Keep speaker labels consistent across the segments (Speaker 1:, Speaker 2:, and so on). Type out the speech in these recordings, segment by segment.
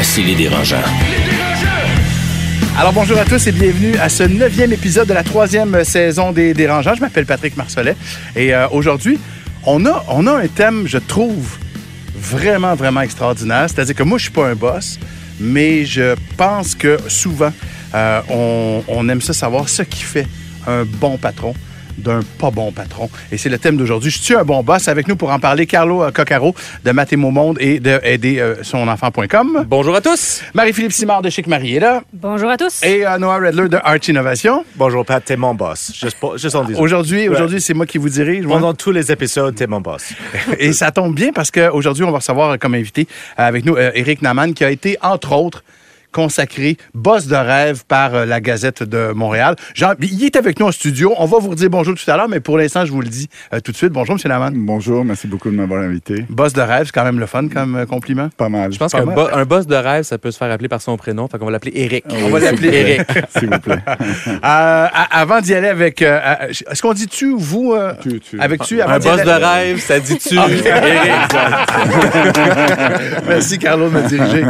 Speaker 1: Voici les dérangeants.
Speaker 2: Alors bonjour à tous et bienvenue à ce neuvième épisode de la troisième saison des Dérangeants. Je m'appelle Patrick Marcelet et euh, aujourd'hui, on a, on a un thème, je trouve, vraiment, vraiment extraordinaire. C'est-à-dire que moi, je suis pas un boss, mais je pense que souvent, euh, on, on aime ça savoir ce qui fait un bon patron d'un pas bon patron. Et c'est le thème d'aujourd'hui. Je suis un bon boss. Avec nous pour en parler, Carlo euh, Coccaro de Mathémo Monde et de aider euh, son enfant.com.
Speaker 3: Bonjour à tous.
Speaker 2: Marie-Philippe Simard de Chic Marie est là.
Speaker 4: Bonjour à tous.
Speaker 2: Et euh, Noah Redler de Arch Innovation.
Speaker 3: Bonjour Pat, t'es mon boss. Juste, juste en disant.
Speaker 2: Aujourd'hui,
Speaker 3: Ouais.
Speaker 2: c'est moi qui vous dirige.
Speaker 3: Pendant tous les épisodes, t'es mon boss.
Speaker 2: Et ça tombe bien parce qu'aujourd'hui, on va recevoir comme invité avec nous euh, Éric Naman, qui a été, entre autres, consacré boss de rêve par euh, la Gazette de Montréal. Jean, il est avec nous en studio. On va vous redire bonjour tout à l'heure, mais pour l'instant, je vous le dis euh, tout de suite. Bonjour, M. Naman.
Speaker 5: Bonjour, merci beaucoup de m'avoir invité.
Speaker 2: Boss de rêve, c'est quand même le fun comme euh, compliment.
Speaker 5: Pas mal.
Speaker 3: Je pense qu'un bo- boss de rêve, ça peut se faire appeler par son prénom. Fait qu'on va l'appeler Eric.
Speaker 2: On va l'appeler Éric.
Speaker 5: S'il vous plaît.
Speaker 2: Euh, avant d'y aller avec... euh, Est-ce qu'on dit tu ou vous? euh,
Speaker 5: Tu, tu.
Speaker 2: Avec tu, avant
Speaker 3: Un boss
Speaker 2: aller-
Speaker 3: de rêve, ça dit-tu?
Speaker 2: Ah,
Speaker 3: Eric.
Speaker 2: Merci, Carlo, de me diriger.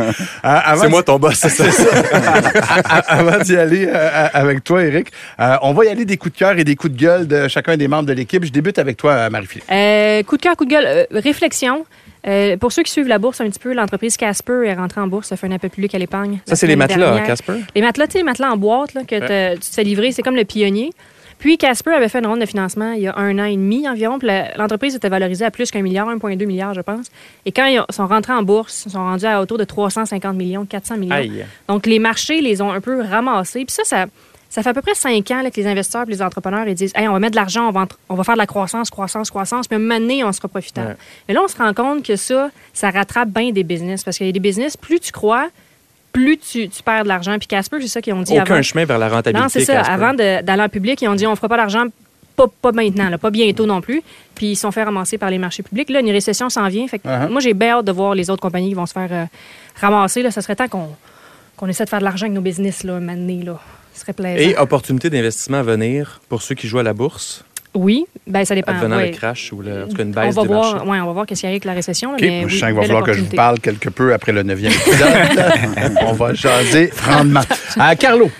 Speaker 2: Euh,
Speaker 3: C'est moi ton boss, c'est ça.
Speaker 2: Avant d'y aller euh, avec toi, Eric, euh, on va y aller des coups de cœur et des coups de gueule de chacun des membres de l'équipe. Je débute avec toi, euh, Marie-Philippe.
Speaker 4: Euh, coup de cœur, coup de gueule, euh, réflexion. Euh, pour ceux qui suivent la bourse un petit peu, l'entreprise Casper est rentrée en bourse, ça fait un appel public à l'épargne.
Speaker 3: Ça, c'est les matelas,
Speaker 4: dernière.
Speaker 3: Casper?
Speaker 4: Les matelas, tu sais, les matelas en boîte là, que tu te fais livrer, c'est comme le pionnier. Puis Casper avait fait une ronde de financement il y a un an et demi environ. puis L'entreprise était valorisée à plus qu'un milliard, 1,2 milliard, je pense. Et quand ils ont- sont rentrés en bourse, ils sont rendus à autour de 350 millions, 400 millions.
Speaker 3: Aïe.
Speaker 4: Donc, les marchés les ont un peu ramassés. Puis ça, ça, ça fait à peu près cinq ans là, que les investisseurs et les entrepreneurs ils disent hey, on va mettre de l'argent, on va, entre- on va faire de la croissance, croissance, croissance, puis à un moment donné, on sera profitable.
Speaker 3: Ouais.
Speaker 4: Mais là, on se rend compte que ça, ça rattrape bien des business. Parce qu'il y a des business, plus tu crois, plus tu, tu perds de l'argent. Puis Casper, c'est ça qu'ils ont dit
Speaker 3: Aucun
Speaker 4: avant.
Speaker 3: chemin vers la rentabilité.
Speaker 4: Non, c'est ça.
Speaker 3: Casper.
Speaker 4: Avant d'aller en public, ils ont dit on fera pas d'argent, pas, pas maintenant, là, pas bientôt non plus. Puis ils se sont fait ramasser par les marchés publics. Là, une récession s'en vient. Fait que
Speaker 2: Uh-huh.
Speaker 4: Moi, j'ai bien hâte de voir les autres compagnies qui vont se faire euh, ramasser. Là. Ça serait temps qu'on essaie de faire de l'argent avec nos business, là, un moment donné, là. Ce serait plaisant.
Speaker 3: Et opportunité d'investissement à venir pour ceux qui jouent à la bourse,
Speaker 4: Oui, ben ça dépend.
Speaker 3: advenant
Speaker 4: ouais.
Speaker 3: le crash ou le, en tout cas une
Speaker 4: on
Speaker 3: baisse
Speaker 4: va
Speaker 3: du
Speaker 4: voir,
Speaker 3: marché.
Speaker 4: ouais, on va voir qu'est-ce qu'il y a avec la récession. là,
Speaker 2: OK,
Speaker 4: mais
Speaker 2: je
Speaker 4: oui,
Speaker 2: sens qu'il va falloir que je vous parle quelque peu après le neuvième épisode. on va jaser grandement. Euh, Carlo,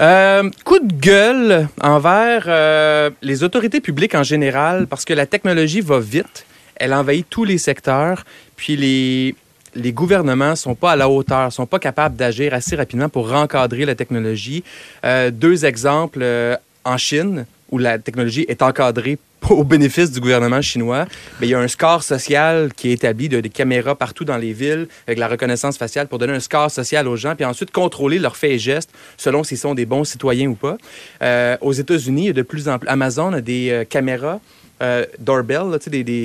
Speaker 3: Euh, coup de gueule envers euh, les autorités publiques en général, parce que la technologie va vite, elle envahit tous les secteurs, puis les, les gouvernements sont pas à la hauteur, sont pas capables d'agir assez rapidement pour encadrer la technologie. Euh, deux exemples euh, en Chine, où la technologie est encadrée au bénéfice du gouvernement chinois, mais il y a un score social qui est établi de des caméras partout dans les villes avec la reconnaissance faciale pour donner un score social aux gens, puis ensuite contrôler leurs faits et gestes selon s'ils sont des bons citoyens ou pas. Euh, aux États-Unis, il y a de plus en plus. Amazon a des euh, caméras euh,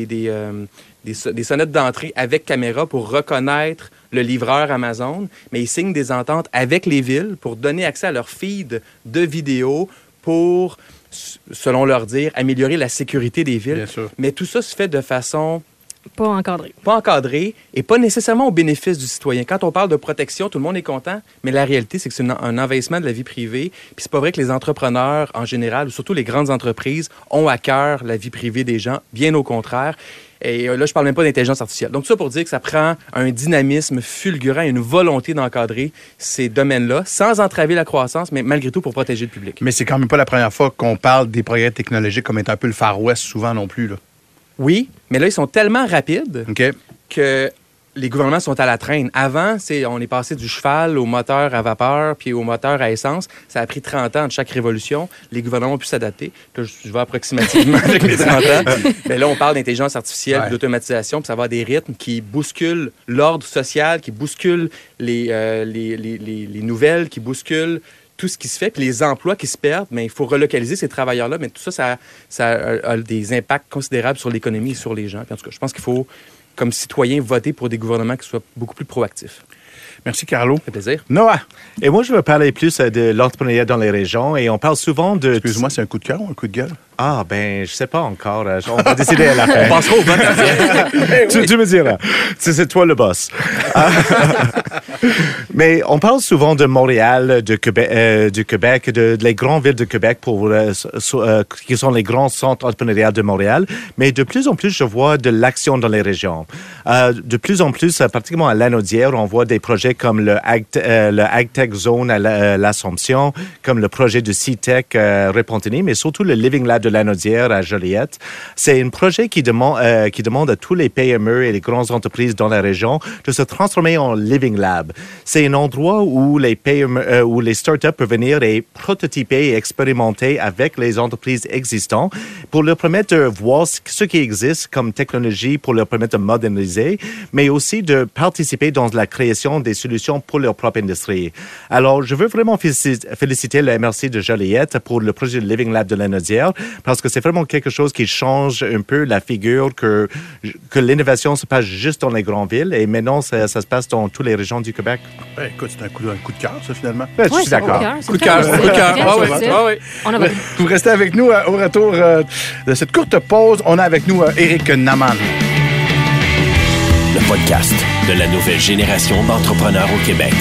Speaker 3: des, euh, des so- des sonnettes d'entrée avec caméra pour reconnaître le livreur Amazon, mais ils signent des ententes avec les villes pour donner accès à leur feed de vidéos pour, selon leur dire, améliorer la sécurité des villes.
Speaker 2: Bien sûr.
Speaker 3: Mais tout ça se fait de façon
Speaker 4: Pas encadré.
Speaker 3: pas encadré et pas nécessairement au bénéfice du citoyen. Quand on parle de protection, tout le monde est content, mais la réalité, c'est que c'est un envahissement de la vie privée. Puis c'est pas vrai que les entrepreneurs, en général, ou surtout les grandes entreprises, ont à cœur la vie privée des gens. Bien au contraire. Et euh, là, je parle même pas d'intelligence artificielle. Donc, tout ça pour dire que ça prend un dynamisme fulgurant et une volonté d'encadrer ces domaines-là, sans entraver la croissance, mais malgré tout pour protéger le public.
Speaker 2: mais c'est quand même pas la première fois qu'on parle des progrès technologiques comme étant un peu le Far West souvent non plus. Là.
Speaker 3: Oui, mais là, ils sont tellement rapides que les gouvernements sont à la traîne. Avant, c'est, on est passé du cheval au moteur à vapeur puis au moteur à essence. Ça a pris 30 ans de chaque révolution. Les gouvernements ont pu s'adapter. Là, je, vais approximativement avec les 30 ans. Mais là, on parle d'intelligence artificielle,
Speaker 2: Ouais.
Speaker 3: d'automatisation, puis ça va à des rythmes qui bousculent l'ordre social, qui bousculent les, euh, les, les- les- les nouvelles, qui bousculent tout ce qui se fait, puis les emplois qui se perdent, mais il faut relocaliser ces travailleurs-là. Mais tout ça, ça, ça a, des impacts considérables sur l'économie et sur les gens. En tout cas, je pense qu'il faut comme citoyens, voter pour des gouvernements qui soient beaucoup plus proactifs.
Speaker 2: Merci, Carlo.
Speaker 3: Fait plaisir.
Speaker 2: Noah,
Speaker 6: Et moi, je veux parler plus euh, de l'entrepreneuriat dans les régions et on parle souvent de...
Speaker 2: excuse-moi, c'est un coup de cœur ou un coup de gueule?
Speaker 6: Ah, ben, je sais pas encore. euh, On va décider à la fin.
Speaker 3: On passera au vote après.
Speaker 6: tu, tu me diras. C'est c'est toi le boss. Mais on parle souvent de Montréal, de Québec, euh, du Québec, de, de les grandes villes de Québec pour euh, so- euh, qui sont les grands centres entrepreneuriaux de Montréal. Mais de plus en plus, je vois de l'action dans les régions. Euh, de plus en plus, euh, particulièrement à Lanaudière, on voit des projets comme euh, le AgTech Zone à euh, l'Assomption, comme le projet de C-Tech euh, Repentigny, mais surtout le Living Lab de Lanaudière à Joliette. C'est un projet qui demande, euh, qui demande à tous les PME et les grandes entreprises dans la région de se transformer en Living Lab. C'est un endroit où les PME, où les startups peuvent venir et prototyper et expérimenter avec les entreprises existantes pour leur permettre de voir ce qui existe comme technologie pour leur permettre de moderniser, mais aussi de participer dans la création des solutions pour leur propre industrie. Alors, je veux vraiment félici- féliciter le MRC de Joliette pour le projet de Living Lab de Lanaudière parce que c'est vraiment quelque chose qui change un peu la figure que, que l'innovation se passe juste dans les grandes villes et maintenant ça, ça se passe dans toutes les régions du Québec.
Speaker 2: Ben, écoute, c'est un coup, un coup de cœur, ça, finalement.
Speaker 6: Ben, je suis d'accord.
Speaker 3: Coup de cœur, coup de cœur.
Speaker 4: très
Speaker 3: Ah oui,
Speaker 4: positif.
Speaker 3: ah oui.
Speaker 4: On a voté.
Speaker 2: Vous restez avec nous euh, au retour euh, de cette courte pause. On a avec nous euh, Éric Naman.
Speaker 1: Le podcast de la nouvelle génération d'entrepreneurs au Québec.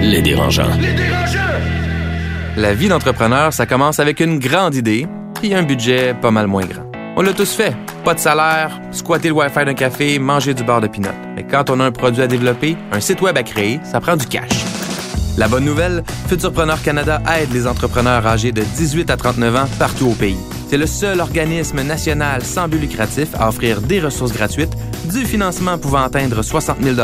Speaker 1: Les dérangeants.
Speaker 3: La vie d'entrepreneur, ça commence avec une grande idée puis un budget pas mal moins grand. On l'a tous fait. Pas de salaire, squatter le Wi-Fi d'un café, manger du beurre de pinot. Mais quand on a un produit à développer, un site web à créer, ça prend du cash. La bonne nouvelle, Futurpreneur Canada aide les entrepreneurs âgés de 18 à 39 ans partout au pays. C'est le seul organisme national sans but lucratif à offrir des ressources gratuites, du financement pouvant atteindre 60 000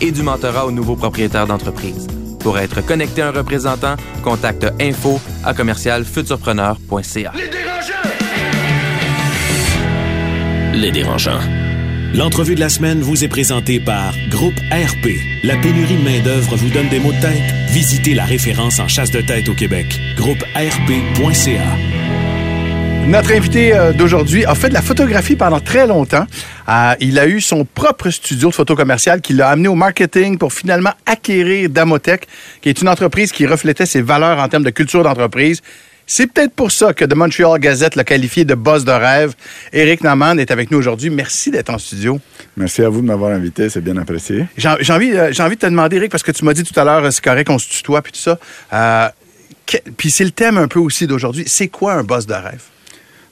Speaker 3: et du mentorat aux nouveaux propriétaires d'entreprise. Pour être connecté à un représentant, contacte info à commercialfuturpreneur.ca.
Speaker 1: Les dérangeants. L'entrevue de la semaine vous est présentée par Groupe RP. La pénurie de main-d'œuvre vous donne des maux de tête? Visitez la référence en chasse de tête au Québec. Groupe RP.ca.
Speaker 2: Notre invité euh, d'aujourd'hui a fait de la photographie pendant très longtemps. Euh, il a eu son propre studio de photo commercial qui l'a amené au marketing pour finalement acquérir Damotech, qui est une entreprise qui reflétait ses valeurs en termes de culture d'entreprise. C'est peut-être pour ça que The Montreal Gazette l'a qualifié de boss de rêve. Éric Naman est avec nous aujourd'hui. Merci d'être en studio.
Speaker 5: Merci à vous de m'avoir invité, c'est bien apprécié.
Speaker 2: J'ai envie, euh, envie de te demander, Éric, parce que tu m'as dit tout à l'heure, c'est correct qu'on se tutoie puis tout ça. Euh, que- puis c'est le thème un peu aussi d'aujourd'hui. C'est quoi un boss de rêve?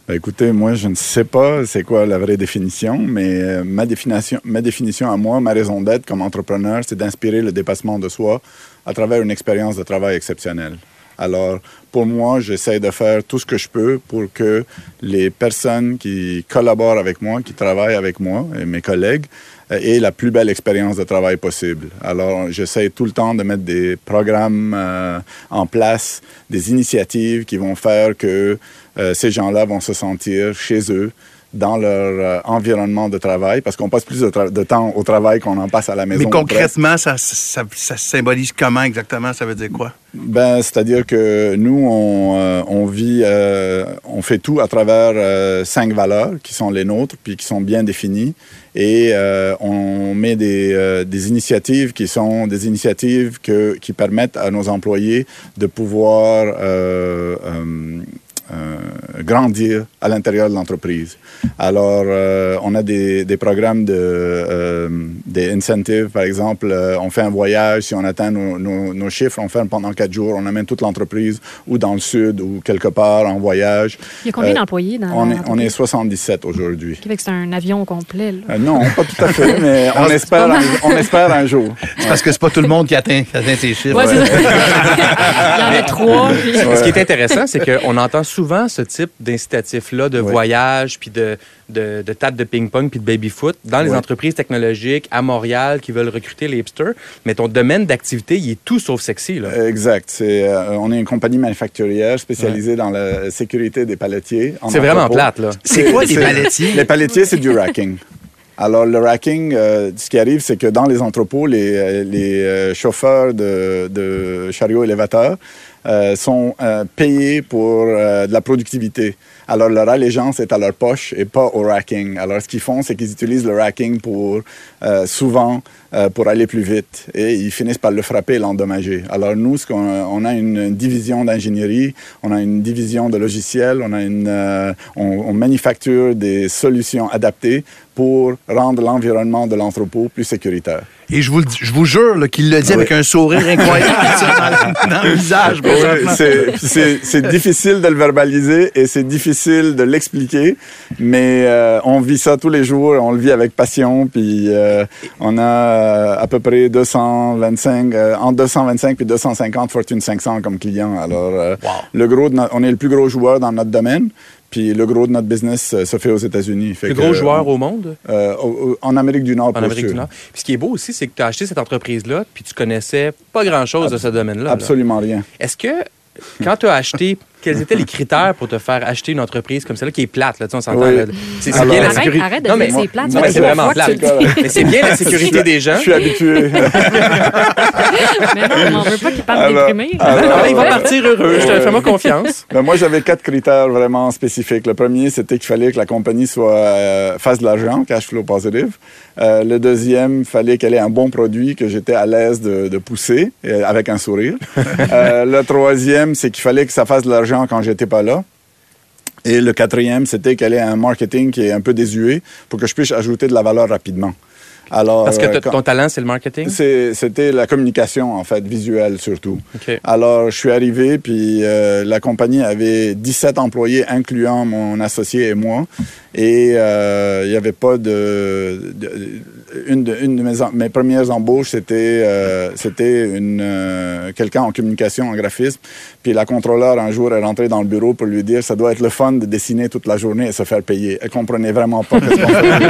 Speaker 5: Ben, écoutez, moi, je ne sais pas c'est quoi la vraie définition, mais euh, ma, définition, ma définition à moi, ma raison d'être comme entrepreneur, c'est d'inspirer le dépassement de soi à travers une expérience de travail exceptionnelle. Alors, pour moi, j'essaie de faire tout ce que je peux pour que les personnes qui collaborent avec moi, qui travaillent avec moi et mes collègues, euh, aient la plus belle expérience de travail possible. Alors, j'essaie tout le temps de mettre des programmes euh, en place, des initiatives qui vont faire que euh, ces gens-là vont se sentir chez eux, dans leur euh, environnement de travail, parce qu'on passe plus de, temps au travail qu'on en passe à la maison.
Speaker 2: Mais concrètement, ça, ça, ça symbolise comment exactement? Ça veut dire quoi?
Speaker 5: Ben, c'est-à-dire que nous, on, euh, on vit, euh, on fait tout à travers euh, cinq valeurs qui sont les nôtres, puis qui sont bien définies. Et on met des, des initiatives qui sont des initiatives que, qui permettent à nos employés de pouvoir grandir à l'intérieur de l'entreprise. Alors, euh, on a des, des programmes de euh, des incentives, par exemple, euh, on fait un voyage, si on atteint nos, nos- nos chiffres, on ferme pendant quatre jours, on amène toute l'entreprise ou dans le sud ou quelque part en voyage.
Speaker 4: Il y a combien
Speaker 5: Euh,
Speaker 4: d'employés dans
Speaker 5: On est, on est
Speaker 4: l'entreprise?
Speaker 5: 77 aujourd'hui.
Speaker 4: Québec, c'est un avion complet. là.
Speaker 5: Euh, non, pas tout à fait, mais on espère, un, on espère un jour.
Speaker 2: C'est parce que c'est pas tout le monde qui atteint, qui atteint ces chiffres.
Speaker 4: Ouais. Il y en a trois. puis-
Speaker 3: Ce qui est intéressant, c'est qu'on entend souvent ce type d'incitatif-là de
Speaker 5: Oui.
Speaker 3: voyage, puis de, de, de table de ping-pong, puis de baby-foot dans les
Speaker 5: Oui.
Speaker 3: entreprises technologiques à Montréal qui veulent recruter les hipsters. Mais ton domaine d'activité, il est tout sauf sexy. Là.
Speaker 5: Exact. Euh, on est une compagnie manufacturière spécialisée dans la sécurité des palettiers. en
Speaker 3: C'est vraiment plate, là.
Speaker 2: C'est quoi des
Speaker 5: C'est-
Speaker 2: palettiers?
Speaker 5: Les palettiers, c'est du racking. Alors, le racking, euh, ce qui arrive, c'est que dans les entrepôts, les, euh, les euh, chauffeurs de, de chariots élévateurs sont euh, payés pour euh, de la productivité. Alors, leur allégeance est à leur poche et pas au racking. Alors, ce qu'ils font, c'est qu'ils utilisent le racking pour, euh, souvent, euh, pour aller plus vite. Et ils finissent par le frapper et l'endommager. Alors, nous, on a une division d'ingénierie, on a une division de logiciels, on, a une, euh, on manufacture des solutions adaptées pour rendre l'environnement de l'entrepôt plus sécuritaire.
Speaker 2: Et je vous, je vous jure qu'il le dit avec un sourire incroyable dans, le- visage.
Speaker 5: Oui, c'est- difficile de le verbaliser et c'est difficile de l'expliquer, mais euh, on vit ça tous les jours, on le vit avec passion, puis euh, on a euh, à peu près 225, euh, entre 225 et 250 Fortune 500 comme clients. Alors, le gros on est le plus gros joueur dans notre domaine. Puis le gros de notre business euh, se fait aux États-Unis. Fait
Speaker 3: Le
Speaker 5: que,
Speaker 3: gros
Speaker 5: euh,
Speaker 3: joueur au monde,
Speaker 5: euh, au- en Amérique du Nord,
Speaker 3: en
Speaker 5: pour
Speaker 3: Amérique
Speaker 5: sûr.
Speaker 3: du Nord. Puis ce qui est beau aussi, c'est que tu as acheté cette entreprise-là, puis tu connaissais pas grand-chose de ce domaine-là. là.
Speaker 5: Absolument rien.
Speaker 3: Est-ce que, quand tu as acheté, quels étaient les critères pour te faire acheter une entreprise comme celle-là qui est plate? Là, tu sais, on s'entend.
Speaker 5: Oui.
Speaker 3: là. C'est
Speaker 5: Alors-
Speaker 3: bien la
Speaker 4: Arrête,
Speaker 3: sécurité.
Speaker 4: arrête de
Speaker 3: Non, mais-
Speaker 4: c'est plate.
Speaker 3: Non, mais c'est vraiment plate. Mais c'est bien la sécurité des gens.
Speaker 5: Je suis habitué.
Speaker 4: Mais non, on veut pas qu'il parle
Speaker 5: Alors-
Speaker 4: déprimé.
Speaker 5: alors-
Speaker 3: Non, mais il va partir heureux. Je te
Speaker 5: Ouais.
Speaker 3: fais-moi confiance.
Speaker 5: Moi, j'avais quatre critères vraiment spécifiques. Le premier, c'était qu'il fallait que la compagnie soit, euh, fasse de l'argent, cash flow positive. Euh, le deuxième, il fallait qu'elle ait un bon produit que j'étais à l'aise de, de pousser euh, avec un sourire. Euh, le troisième, c'est qu'il fallait que ça fasse de l'argent quand j'étais pas là. Et le quatrième, c'était qu'elle ait un marketing qui est un peu désuet pour que je puisse ajouter de la valeur rapidement. Alors,
Speaker 3: Parce que
Speaker 5: euh,
Speaker 3: ton talent, c'est le marketing?
Speaker 5: C'était la communication, en fait, visuelle surtout. Alors, je suis arrivé, puis euh, la compagnie avait 17 employés, incluant mon associé et moi. Et euh, il n'y avait pas de... de- une de, une de mes, mes premières embauches, c'était euh, une euh, quelqu'un en communication, en graphisme. Puis la contrôleur, un jour, est rentrée dans le bureau pour lui dire « Ça doit être le fun de dessiner toute la journée et se faire payer. » Elle comprenait vraiment pas ce qu'on faisait.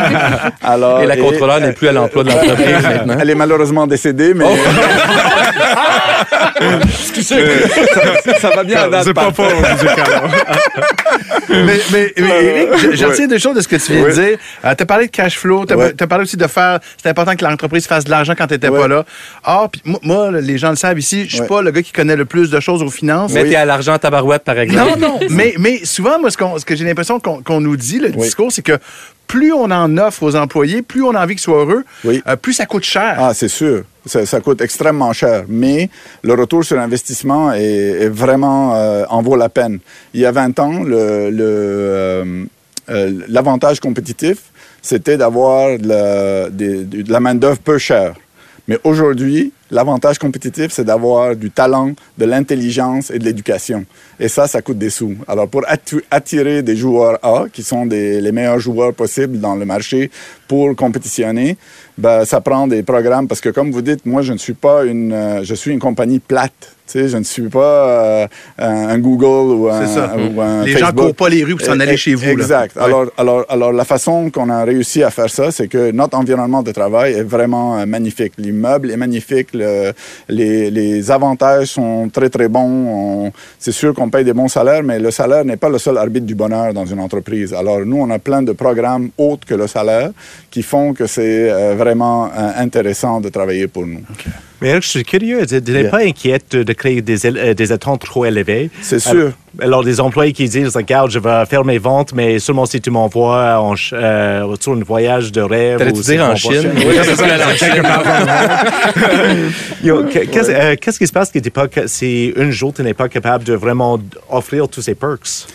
Speaker 5: Alors,
Speaker 3: Et la contrôleur n'est plus à l'emploi de l'entreprise maintenant.
Speaker 5: Elle est malheureusement décédée, mais... ça va bien à date.
Speaker 6: C'est pas fort,
Speaker 2: mais, mais, mais Éric, je- je
Speaker 5: Ouais.
Speaker 2: deux choses de ce que tu viens
Speaker 5: Ouais.
Speaker 2: de dire. tu as parlé de cash flow, tu as,
Speaker 5: Ouais.
Speaker 2: parlé aussi de faire. C'est important que l'entreprise fasse de l'argent quand tu n'étais
Speaker 5: Ouais.
Speaker 2: pas là. Ah, puis moi, moi, les gens le savent ici, je suis
Speaker 5: Ouais.
Speaker 2: pas le gars qui connaît le plus de choses aux finances.
Speaker 3: Mais t'es à l'argent à tabarouette, par exemple.
Speaker 2: Non, non. mais, mais souvent, moi, ce, qu'on- ce que j'ai l'impression qu'on nous dit, le
Speaker 5: Oui.
Speaker 2: discours, c'est que plus on en offre aux employés, plus on a envie qu'ils soient heureux,
Speaker 5: Oui.
Speaker 2: euh, plus ça coûte cher.
Speaker 5: Ah, c'est sûr. Ça, ça coûte extrêmement cher. Mais le retour sur investissement est, est vraiment euh, en vaut la peine. Il y a 20 ans, le- le, euh, l'avantage compétitif, c'était d'avoir de la, la main-d'œuvre peu chère. Mais aujourd'hui, l'avantage compétitif, c'est d'avoir du talent, de l'intelligence et de l'éducation. Et ça, ça coûte des sous. Alors, pour attirer des joueurs A, qui sont des, les meilleurs joueurs possibles dans le marché pour compétitionner, ben, ça prend des programmes. Parce que, comme vous dites, moi, je ne suis pas une... euh, je suis une compagnie plate. Sais, je ne suis pas euh, un, Google ou un,
Speaker 2: C'est ça.
Speaker 5: ou un
Speaker 2: Les gens
Speaker 5: Facebook.
Speaker 2: courent pas les rues pour s'en aller
Speaker 5: Eh,
Speaker 2: chez vous, là.
Speaker 5: Exact.
Speaker 2: Ouais.
Speaker 5: Alors, alors, alors, la façon qu'on a réussi à faire ça, c'est que notre environnement de travail est vraiment euh, magnifique. L'immeuble est magnifique. le- les, les avantages sont très, très bons. On- C'est sûr qu'on paye des bons salaires, mais le salaire n'est pas le seul arbitre du bonheur dans une entreprise. Alors, nous, on a plein de programmes autres que le salaire qui font que c'est euh, vraiment euh, intéressant de travailler pour nous.
Speaker 6: Mais Eric, je suis curieux. Tu n'es
Speaker 5: Yeah.
Speaker 6: pas inquiète de, créer des, euh, des attentes trop élevées?
Speaker 5: C'est sûr.
Speaker 6: Alors, alors, des employés qui disent, regarde, je vais faire mes ventes, mais seulement si tu m'envoies en ch- euh, sur un voyage de rêve.
Speaker 3: T'allais-tu
Speaker 6: si
Speaker 3: dire en Chine?
Speaker 6: Oui, c'est ça, Qu'est-ce euh, qu'est-ce qui se passe que pas, que- si un jour tu n'es pas capable de vraiment offrir tous ces perks?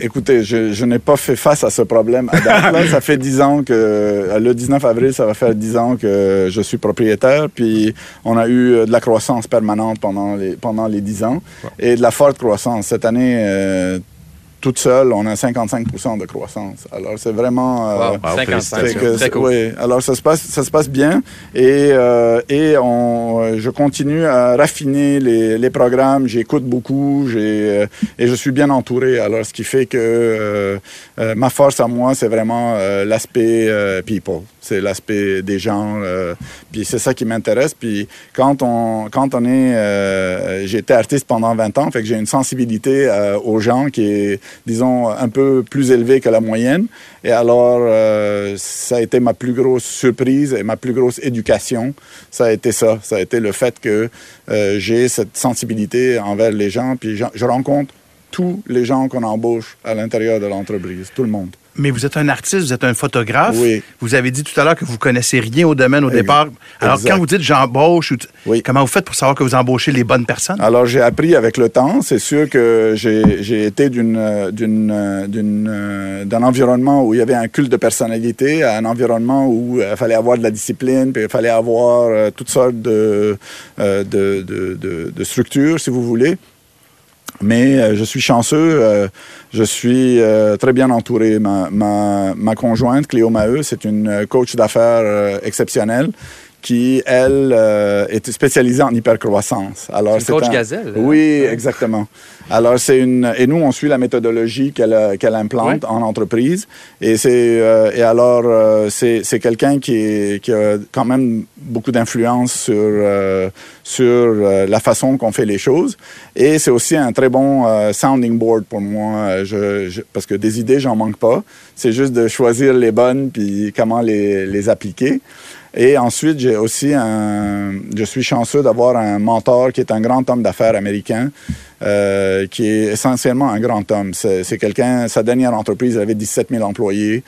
Speaker 5: Écoutez, je, je n'ai pas fait face à ce problème à date. Là, ça fait dix ans que, euh, le 19 avril, ça va faire dix ans que je suis propriétaire. Puis, on a eu euh, de la croissance permanente pendant les, pendant les dix ans et de la forte croissance. Cette année, euh, toute seule, on a 55% de croissance. Alors, c'est vraiment... euh,
Speaker 3: Wow, 55.
Speaker 5: que
Speaker 3: Très
Speaker 5: c'est-
Speaker 3: cool.
Speaker 5: oui, alors ça se passe, ça se passe bien et, euh, et on, euh, je continue à raffiner les, les programmes. J'écoute beaucoup j'ai, euh, et je suis bien entouré. Alors ce qui fait que euh, euh, ma force à moi, c'est vraiment euh, l'aspect euh, people. C'est l'aspect des gens. euh, puis c'est ça qui m'intéresse. Puis quand on, quand on est... euh, j'ai été artiste pendant 20 ans, fait que j'ai une sensibilité euh, aux gens qui est, disons, un peu plus élevé que la moyenne. Et alors, euh, ça a été ma plus grosse surprise et ma plus grosse éducation. Ça a été ça. Ça a été le fait que euh, j'ai cette sensibilité envers les gens. Puis je, je rencontre tous les gens qu'on embauche à l'intérieur de l'entreprise, tout le monde.
Speaker 2: Mais vous êtes un artiste, vous êtes un photographe.
Speaker 5: Oui.
Speaker 2: Vous avez dit tout à l'heure que vous connaissez rien au domaine au
Speaker 5: Exact.
Speaker 2: départ. Alors,
Speaker 5: Exact.
Speaker 2: quand vous dites j'embauche,
Speaker 5: Oui.
Speaker 2: comment vous faites pour savoir que vous embauchez les bonnes personnes?
Speaker 5: Alors, j'ai appris avec le temps. C'est sûr que j'ai été euh, euh, euh, d'un environnement où il y avait un culte de personnalité à un environnement où il fallait avoir de la discipline, puis il fallait avoir euh, toutes sortes de, euh, de, de, de- de structures, si vous voulez. Mais euh, je suis chanceux, euh, je suis euh, très bien entouré. Ma, ma, ma conjointe, Cléo Maheu, c'est une coach d'affaires exceptionnelle qui, elle, euh, est spécialisée en hypercroissance. Alors,
Speaker 3: C'est coach
Speaker 5: un-
Speaker 3: gazelle, hein?
Speaker 5: Oui, exactement. Alors, c'est une... Et nous, on suit la méthodologie qu'elle qu'elle implante en entreprise. Et, c'est, euh, et alors, euh, c'est c'est quelqu'un qui, qui a quand même beaucoup d'influence sur, euh, sur euh, la façon qu'on fait les choses. Et c'est aussi un très bon euh, sounding board pour moi, je, je- parce que des idées, j'en manque pas. C'est juste de choisir les bonnes puis comment les, les appliquer. Et ensuite, j'ai aussi un. Je suis chanceux d'avoir un mentor qui est un grand homme d'affaires américain, euh, qui est essentiellement un grand homme. C'est quelqu'un. Sa dernière entreprise avait 17 000 employés.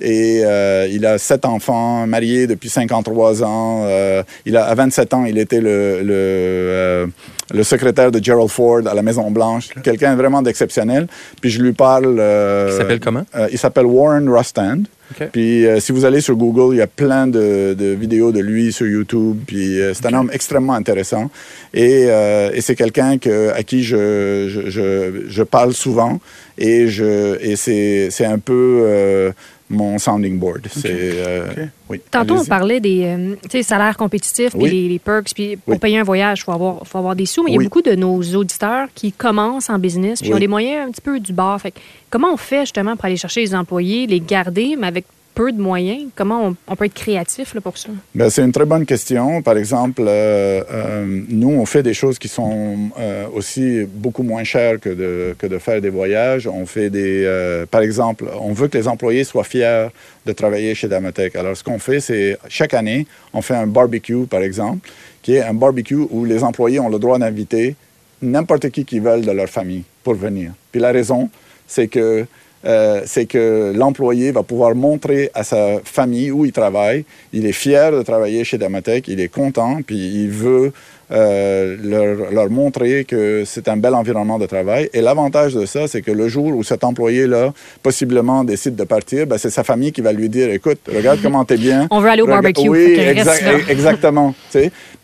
Speaker 5: Et euh, il a sept enfants, marié depuis 53 ans. Euh, il a, à 27 ans, il était le, le, euh, le secrétaire de Gerald Ford à la Maison-Blanche. Quelqu'un vraiment d'exceptionnel. Puis je lui parle... euh,
Speaker 3: Il s'appelle comment?
Speaker 5: euh, il s'appelle Warren Rustand.
Speaker 3: OK.
Speaker 5: Puis euh, si vous allez sur Google, il y a plein de, de vidéos de lui sur YouTube. Puis euh, c'est un homme extrêmement intéressant. Et, euh, et c'est quelqu'un que, à qui je, je, je, je parle souvent. Et, je, et c'est, c'est un peu euh, mon sounding board. C'est, euh, oui,
Speaker 4: Tantôt, on parlait des euh, tu sais, salaires compétitifs, puis
Speaker 5: Oui.
Speaker 4: les, les perks. Puis pour
Speaker 5: Oui.
Speaker 4: payer un voyage, il faut avoir, faut avoir des sous. Mais il y a beaucoup de nos auditeurs qui commencent en business, puis
Speaker 5: Oui.
Speaker 4: ont les moyens un petit peu du bas. Fait que comment on fait justement pour aller chercher les employés, les garder, mais avec peu de moyens? Comment on, peut être créatif là, pour ça?
Speaker 5: Ben, c'est une très bonne question. Par exemple, euh, euh, nous, on fait des choses qui sont euh, aussi beaucoup moins chères que de, que de faire des voyages. On fait des... par exemple, on veut que les employés soient fiers de travailler chez Damotech. Alors, ce qu'on fait, c'est chaque année, on fait un barbecue, par exemple, qui est un barbecue où les employés ont le droit d'inviter n'importe qui qui veulent de leur famille pour venir. Puis la raison, c'est que euh, c'est que l'employé va pouvoir montrer à sa famille où il travaille, il est fier de travailler chez Damotech, il est content, puis il veut euh, leur, leur montrer que c'est un bel environnement de travail. Et l'avantage de ça, c'est que le jour où cet employé-là possiblement décide de partir, ben, c'est sa famille qui va lui dire, écoute, regarde comment t'es bien.
Speaker 4: On veut aller au barbecue,
Speaker 5: Oui, exactement.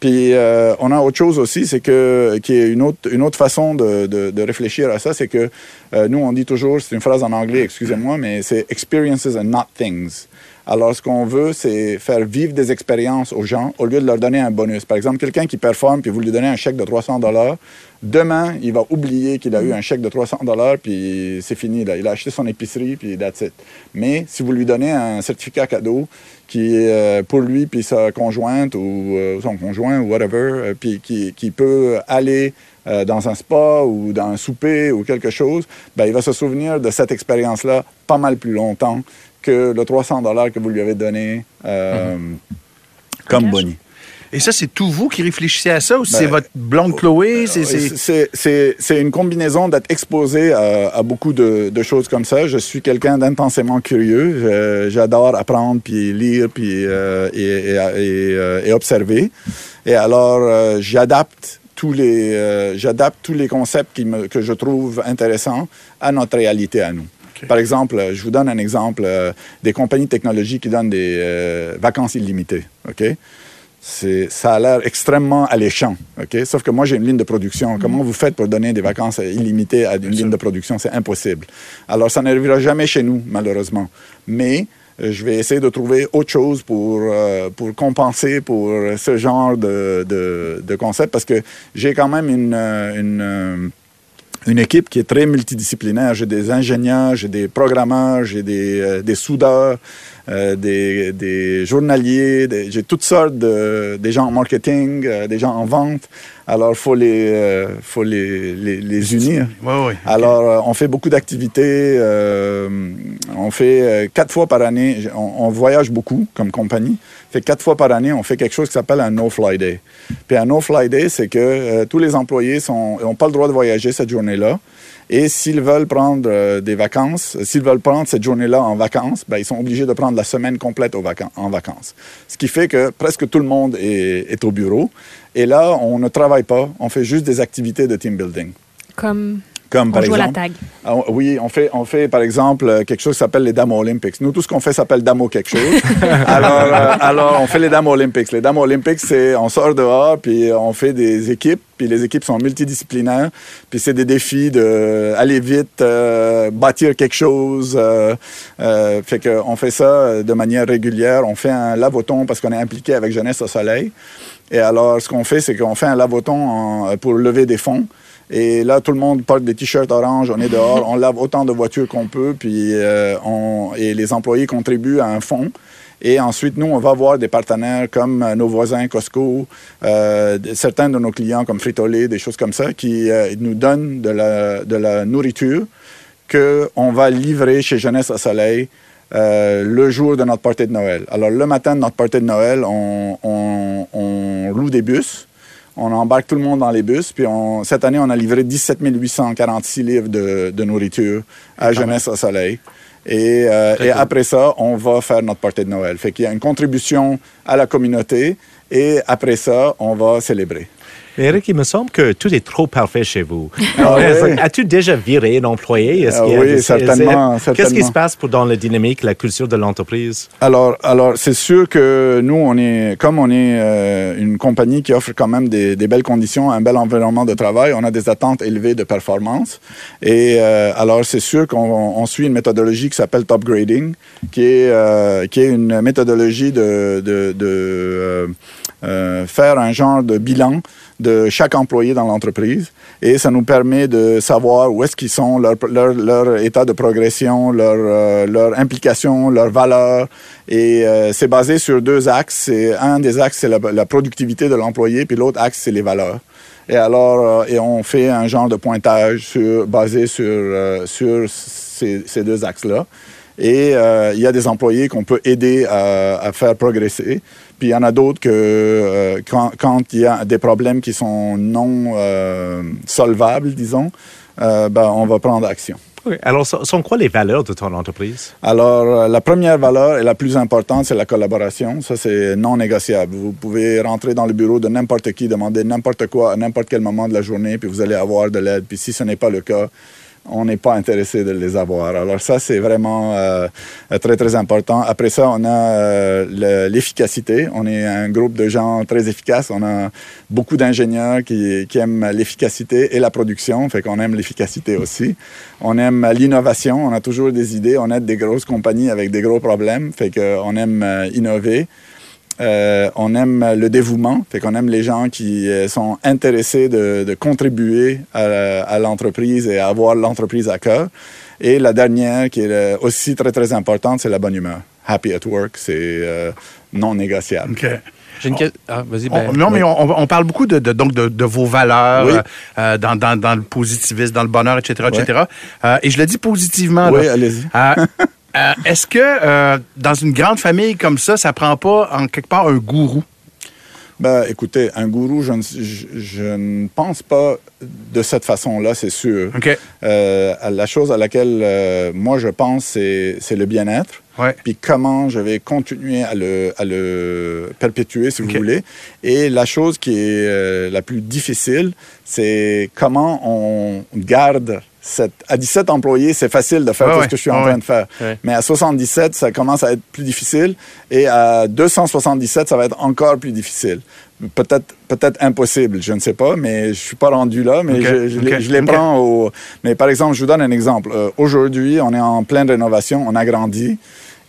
Speaker 5: Puis euh, on a autre chose aussi, c'est que qui est une autre une autre façon de, de, de réfléchir à ça, c'est que euh, nous on dit toujours, c'est une phrase en anglais, excusez-moi, mais c'est experiences and not things. Alors, ce qu'on veut, c'est faire vivre des expériences aux gens au lieu de leur donner un bonus. Par exemple, quelqu'un qui performe, puis vous lui donnez un chèque de 300 dollars, demain, il va oublier qu'il a eu un chèque de 300 dollars, puis c'est fini. Il a acheté son épicerie, puis that's it. Mais si vous lui donnez un certificat cadeau qui est euh, pour lui, puis sa conjointe, ou euh, son conjoint, ou whatever, euh, puis qui, peut aller dans un spa ou dans un souper ou quelque chose, ben, il va se souvenir de cette expérience-là pas mal plus longtemps que le 300 dollars que vous lui avez donné euh, comme
Speaker 4: Cash?
Speaker 5: boni.
Speaker 2: Et ça, c'est tout vous qui réfléchissez à ça ou
Speaker 5: Ben,
Speaker 2: c'est votre blonde Chloé? C'est, c'est-
Speaker 5: C'est- C'est c'est une combinaison d'être exposé à, à beaucoup de, de choses comme ça. Je suis quelqu'un d'intensément curieux. J'adore apprendre, puis lire, puis euh, et, et- et, euh, et observer. Et alors, euh, j'adapte tous les euh, j'adapte tous les concepts qui me, que je trouve intéressants à notre réalité à nous. Par exemple, euh, je vous donne un exemple euh, des compagnies de technologie qui donnent des euh, vacances illimitées. OK? C'est, ça a l'air extrêmement alléchant, OK? Sauf que moi, j'ai une ligne de production. Comment vous faites pour donner des vacances illimitées à une ligne de production? C'est impossible. Alors, ça n'arrivera jamais chez nous, malheureusement. Mais euh, je vais essayer de trouver autre chose pour, euh, pour compenser pour ce genre de, de, de concept parce que j'ai quand même une... euh, une une équipe qui est très multidisciplinaire. J'ai des ingénieurs, j'ai des programmeurs, j'ai des, euh, des soudeurs, euh, des, des journaliers, j'ai toutes sortes de des gens en marketing, euh, des gens en vente. Alors, faut les, faut les, les, les unir.
Speaker 2: Oui, oui.
Speaker 5: Alors, on fait beaucoup d'activités. on fait quatre fois par année. On, on voyage beaucoup comme compagnie. Fait quatre fois par année, on fait quelque chose qui s'appelle un No-Fly Day. Puis un No-Fly Day, c'est que euh, tous les employés n'ont pas le droit de voyager cette journée-là. Et s'ils veulent prendre euh, des vacances, euh, s'ils veulent prendre cette journée-là en vacances, ben, ils sont obligés de prendre la semaine complète en vacances. Ce qui fait que presque tout le monde est, est au bureau. Et là, on ne travaille pas, on fait juste des activités de team building.
Speaker 4: Comme
Speaker 5: Comme
Speaker 4: on
Speaker 5: par
Speaker 4: joue à la
Speaker 5: exemple,
Speaker 4: tag.
Speaker 5: ah, oui, on fait, on fait par exemple euh, quelque chose qui s'appelle les Dames Olympics. Nous, tout ce qu'on fait s'appelle Damo quelque chose. alors, euh, alors, on fait les Dames Olympics. Les Dames Olympics, c'est on sort dehors, puis on fait des équipes, puis les équipes sont multidisciplinaires, puis c'est des défis de aller vite, euh, bâtir quelque chose. euh, fait que on fait ça de manière régulière. On fait un lavoton parce qu'on est impliqué avec Jeunesse au Soleil. Et alors, ce qu'on fait, c'est qu'on fait un lavoton en- pour lever des fonds. Et là, tout le monde porte des t-shirts orange, on est dehors, on lave autant de voitures qu'on peut, puis euh, on, et les employés contribuent à un fonds. Et ensuite, nous, on va voir des partenaires comme euh, nos voisins Costco, euh, certains de nos clients comme Frito-Lay, des choses comme ça, qui euh, nous donnent de la, de la nourriture qu'on va livrer chez Jeunesse au Soleil euh, le jour de notre party de Noël. Alors, le matin de notre party de Noël, on, on- on loue des bus. On embarque tout le monde dans les bus. Puis on- cette année, on a livré 17 846 livres de, de nourriture à Jeunesse au Soleil. Et, euh,
Speaker 3: Très
Speaker 5: et
Speaker 3: cool.
Speaker 5: après ça, on va faire notre party de Noël. Fait qu'il y a une contribution à la communauté. Et après ça, on va célébrer.
Speaker 6: Eric, il me semble que tout est trop parfait chez vous.
Speaker 5: Ah oui?
Speaker 6: As-tu déjà viré un employé?
Speaker 5: Ah oui,
Speaker 6: des-
Speaker 5: certainement,
Speaker 6: Qu'est-ce qui se passe pour, dans la dynamique, la culture de l'entreprise?
Speaker 5: Alors, alors c'est sûr que nous, on est, comme on est euh, une compagnie qui offre quand même des, des belles conditions, un bel environnement de travail, on a des attentes élevées de performance. Et euh, alors, c'est sûr qu'on on suit une méthodologie qui s'appelle top grading, qui est, euh, qui est une méthodologie de, de, de faire un genre de bilan de chaque employé dans l'entreprise et ça nous permet de savoir où est-ce qu'ils sont, leur, leur, leur état de progression, leur, euh, leur implication, leur valeur. Et euh, c'est basé sur deux axes. Un des axes, c'est la, productivité de l'employé, puis l'autre axe, c'est les valeurs. Et alors, euh, et on fait un genre de pointage basé sur, sur ces, ces deux axes-là. Et il y a des employés qu'on peut aider à, à faire progresser. Puis il y en a d'autres que euh, quand, quand il y a des problèmes qui sont non euh, solvables, disons, euh, ben, on va prendre action.
Speaker 6: Oui. Alors, so- sont quoi les valeurs de ton entreprise?
Speaker 5: Alors, la première valeur et la plus importante, c'est la collaboration. Ça, c'est non négociable. Vous pouvez rentrer dans le bureau de n'importe qui, demander n'importe quoi à n'importe quel moment de la journée, puis vous allez avoir de l'aide. Puis si ce n'est pas le cas, on n'est pas intéressé de les avoir. Alors ça, c'est vraiment euh, très, très important. Après ça, on a euh, le- l'efficacité. On est un groupe de gens très efficaces. On a beaucoup d'ingénieurs qui, qui aiment l'efficacité et la production, fait qu'on aime l'efficacité aussi. On aime l'innovation. On a toujours des idées. On aide des grosses compagnies avec des gros problèmes, fait qu'on aime euh, innover. Euh, on aime le dévouement, fait qu'on aime les gens qui euh, sont intéressés de, de contribuer à, à l'entreprise et à avoir l'entreprise à cœur. Et la dernière, qui est euh, aussi très, très importante, c'est la bonne humeur. Happy at work, c'est euh, non négociable.
Speaker 2: OK.
Speaker 3: J'ai une Ah, vas-y,
Speaker 2: On-
Speaker 3: ben,
Speaker 2: non, mais on, on parle beaucoup de, de- donc de, de vos valeurs
Speaker 5: Oui.
Speaker 2: euh, dans, dans- dans le positivisme, dans le bonheur, etc. etc. Euh, et je le dis positivement.
Speaker 5: Oui, allez-y.
Speaker 2: Euh, euh, Est-ce que euh, dans une grande famille comme ça, ça prend pas en quelque part un gourou?
Speaker 5: Ben, écoutez, un gourou, je ne, je, je ne pense pas de cette façon-là, c'est sûr.
Speaker 2: OK.
Speaker 5: Euh, la chose à laquelle moi je pense, c'est le bien-être.
Speaker 2: Ouais.
Speaker 5: Puis comment je vais continuer à le, à le perpétuer, si
Speaker 2: OK.
Speaker 5: vous voulez. Et la chose qui est la plus difficile, c'est comment on garde cette... À 17 employés, c'est facile de faire tout
Speaker 2: ouais.
Speaker 5: ce que je suis en train
Speaker 2: ouais.
Speaker 5: de faire.
Speaker 3: Ouais.
Speaker 5: Mais à 77, ça commence à être plus difficile. Et à 277, ça va être encore plus difficile. Peut-être peut-être impossible, je ne sais pas, mais je suis pas rendu là, mais je, je les, je prends au... Mais par exemple, je vous donne un exemple. Euh, Aujourd'hui, on est en pleine rénovation, on a grandi,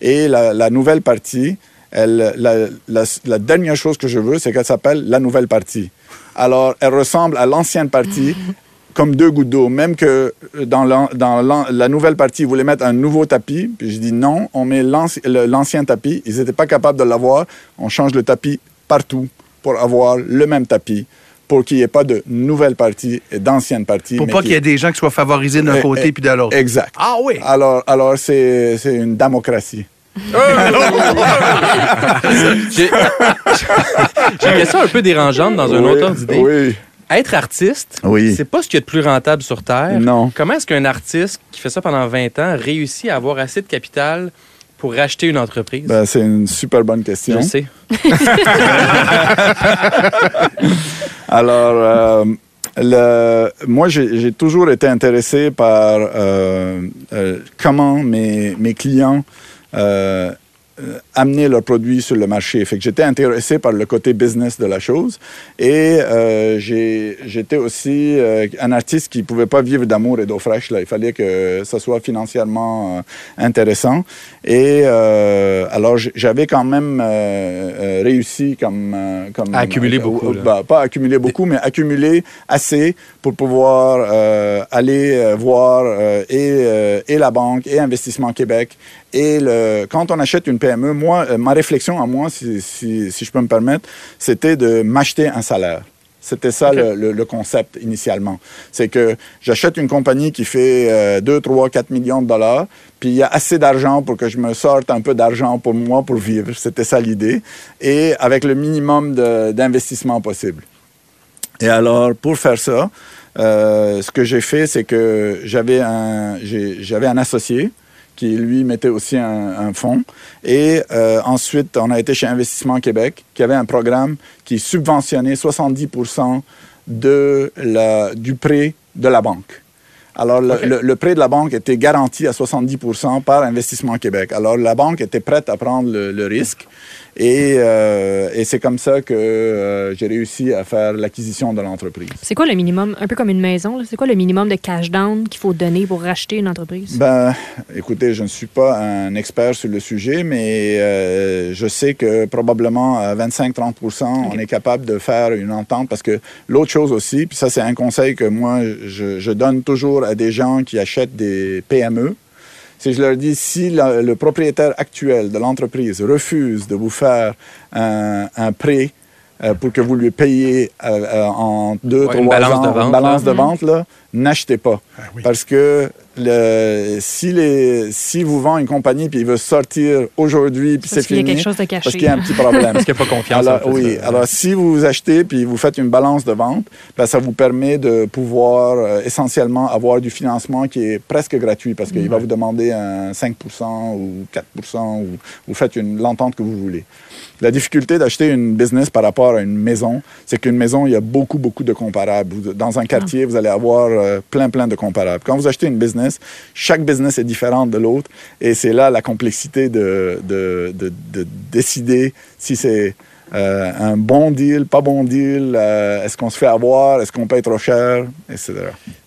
Speaker 5: et la, la nouvelle partie, elle, la, la- la dernière chose que je veux, c'est qu'elle s'appelle la nouvelle partie. Alors, elle ressemble à l'ancienne partie, comme deux gouttes d'eau. Même que dans, la nouvelle partie, ils voulaient mettre un nouveau tapis. Puis je dis non, on met l'ancien tapis. Ils n'étaient pas capables de l'avoir. On change le tapis partout pour avoir le même tapis, pour qu'il n'y ait pas de nouvelle partie et d'ancienne partie.
Speaker 2: Pour
Speaker 5: mais
Speaker 2: pas
Speaker 5: qu'il
Speaker 2: y ait des gens qui soient favorisés d'un
Speaker 5: Eh,
Speaker 2: côté
Speaker 5: eh,
Speaker 2: puis de l'autre.
Speaker 5: Exact.
Speaker 2: Ah oui.
Speaker 5: Alors, alors c'est, une démocratie.
Speaker 3: J'ai j'ai une question un peu dérangeante dans un
Speaker 5: Oui,
Speaker 3: autre ordre d'idée.
Speaker 5: Oui.
Speaker 3: Être artiste,
Speaker 5: Oui.
Speaker 3: c'est pas ce qu'il y a de plus rentable sur Terre.
Speaker 5: Non.
Speaker 3: Comment est-ce qu'un artiste qui fait ça pendant 20 ans réussit à avoir assez de capital pour racheter une entreprise?
Speaker 5: Ben, c'est une super bonne question.
Speaker 3: Je sais.
Speaker 5: Alors, euh, le, moi, j'ai toujours été intéressé par euh, euh, comment mes, mes clients amener leurs produits sur le marché. Fait que j'étais intéressé par le côté business de la chose et euh, j'étais aussi euh, un artiste qui pouvait pas vivre d'amour et d'eau fraîche. Là. Il fallait que ça soit financièrement euh, intéressant. Et alors, j'avais quand même réussi comme...
Speaker 3: accumuler beaucoup,
Speaker 5: bah, pas accumuler beaucoup, mais accumuler assez pour pouvoir aller voir et, et la banque et Investissement Québec. Et le, quand on achète une PME, moi, euh, ma réflexion à moi, si, si, si je peux me permettre, c'était de m'acheter un salaire. C'était ça le, le- le concept initialement. C'est que j'achète une compagnie qui fait euh, 2, 3, 4 millions de dollars, puis il y a assez d'argent pour que je me sorte un peu d'argent pour moi pour vivre. C'était ça l'idée. Et avec le minimum d'investissement possible. Et alors, pour faire ça, euh, ce que j'ai fait, c'est que j'avais un, j'avais un associé qui, lui, mettait aussi un, un fonds. Et euh, ensuite, on a été chez Investissement Québec, qui avait un programme qui subventionnait 70 de la, du prêt de la banque. Alors, le, le- le prêt de la banque était garanti à 70% par Investissement Québec. Alors, la banque était prête à prendre le, le risque. Et, euh, et c'est comme ça que euh, j'ai réussi à faire l'acquisition de l'entreprise.
Speaker 4: C'est quoi le minimum, un peu comme une maison, c'est quoi le minimum de cash down qu'il faut donner pour racheter une entreprise?
Speaker 5: Ben, écoutez, je ne suis pas un expert sur le sujet, mais euh, je sais que probablement à 25-30% on est capable de faire une entente parce que l'autre chose aussi, puis ça c'est un conseil que moi je, je donne toujours à des gens qui achètent des PME, c'est je leur dis si la- le propriétaire actuel de l'entreprise refuse de vous faire un, un prêt euh, pour que vous lui payiez euh, euh, en deux,
Speaker 3: Ouais, une
Speaker 5: trois
Speaker 3: balance
Speaker 5: ans,
Speaker 3: de vente,
Speaker 5: une balance
Speaker 3: là.
Speaker 5: de vente, là, n'achetez pas.
Speaker 2: Ah oui.
Speaker 5: Parce que le, si, les, si vous vend une compagnie puis il veut sortir aujourd'hui puis c'est
Speaker 4: Parce qu'il y a
Speaker 5: fini,
Speaker 4: quelque chose de caché.
Speaker 5: parce qu'il y a un petit problème.
Speaker 3: Parce qu'il n'y a pas confiance.
Speaker 5: Alors,
Speaker 3: en fait,
Speaker 5: oui,
Speaker 3: ça.
Speaker 5: alors si vous achetez puis vous faites une balance de vente, ben, ça vous permet de pouvoir euh, essentiellement avoir du financement qui est presque gratuit parce qu'il va vous demander un 5% ou 4 ou vous faites une- l'entente que vous voulez. La difficulté d'acheter une business par rapport à une maison, c'est qu'une maison, il y a beaucoup, beaucoup de comparables. Dans un quartier, vous allez avoir euh, plein, plein de comparables. Quand vous achetez une business, chaque business est différente de l'autre et c'est là la complexité de, de, de- de décider si c'est euh, un bon deal, pas bon deal, euh, est-ce qu'on se fait avoir, est-ce qu'on paye trop cher, etc.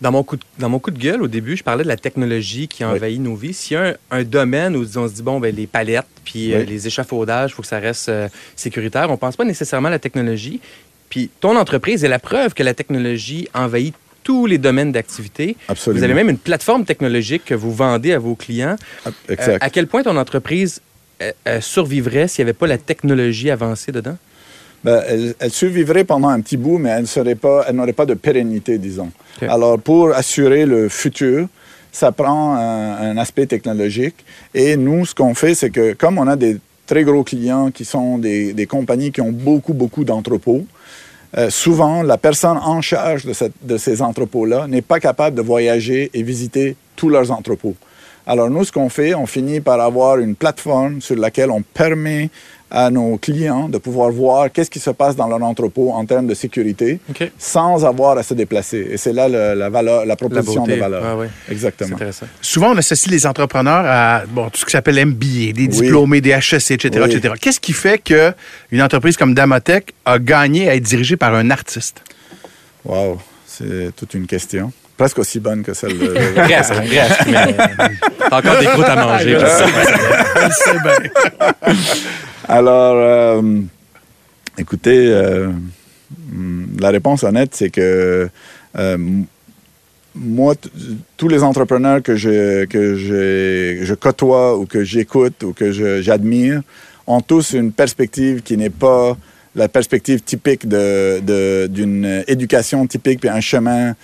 Speaker 3: Dans mon, coup de, dans mon coup de gueule, au début, je parlais de la technologie qui envahit nos vies. S'il y a un, un domaine où on se dit, bon, ben, les palettes puis euh, les échafaudages, il faut que ça reste sécuritaire, on pense pas nécessairement à la technologie. Puis ton entreprise est la preuve que la technologie envahit tous les domaines d'activité.
Speaker 5: Absolument.
Speaker 3: Vous avez même une plateforme technologique que vous vendez à vos clients.
Speaker 5: Ah,
Speaker 3: Euh,
Speaker 5: Exact.
Speaker 3: à quel point ton entreprise euh, euh, survivrait s'il n'y avait pas la technologie avancée dedans?
Speaker 5: Ben, elle, elle survivrait pendant un petit bout, mais elle ne serait pas, n'aurait pas de pérennité, disons. Alors, pour assurer le futur, ça prend un, un aspect technologique. Et nous, ce qu'on fait, c'est que comme on a des très gros clients qui sont des, des compagnies qui ont beaucoup, beaucoup d'entrepôts, euh, souvent, la personne en charge de, de ces entrepôts-là n'est pas capable de voyager et visiter tous leurs entrepôts. Alors, nous, ce qu'on fait, on finit par avoir une plateforme sur laquelle on permet à nos clients de pouvoir voir qu'est-ce qui se passe dans leur entrepôt en termes de sécurité sans avoir à se déplacer. Et c'est là le- la, valeur, la proposition de valeur.
Speaker 3: Ah
Speaker 5: Exactement.
Speaker 3: intéressant.
Speaker 2: Souvent, on associe les entrepreneurs à bon, tout ce qui s'appelle MBA, des diplômés, des HEC, etc.
Speaker 5: Oui.
Speaker 2: etc. Qu'est-ce qui fait qu'une entreprise comme Damotech a gagné à être dirigée par un artiste?
Speaker 5: Wow, c'est toute une question. Presque aussi bonne que celle de...
Speaker 3: Presque, presque, mais t'as encore des croûtes à manger. je sais.
Speaker 2: Je sais bien.
Speaker 5: Alors, euh, écoutez, euh, hum, la réponse honnête, c'est que euh, moi, tous les entrepreneurs que je, que je, côtoie ou que j'écoute ou que j'admire ont tous une perspective qui n'est pas la perspective typique d'une éducation typique puis un chemin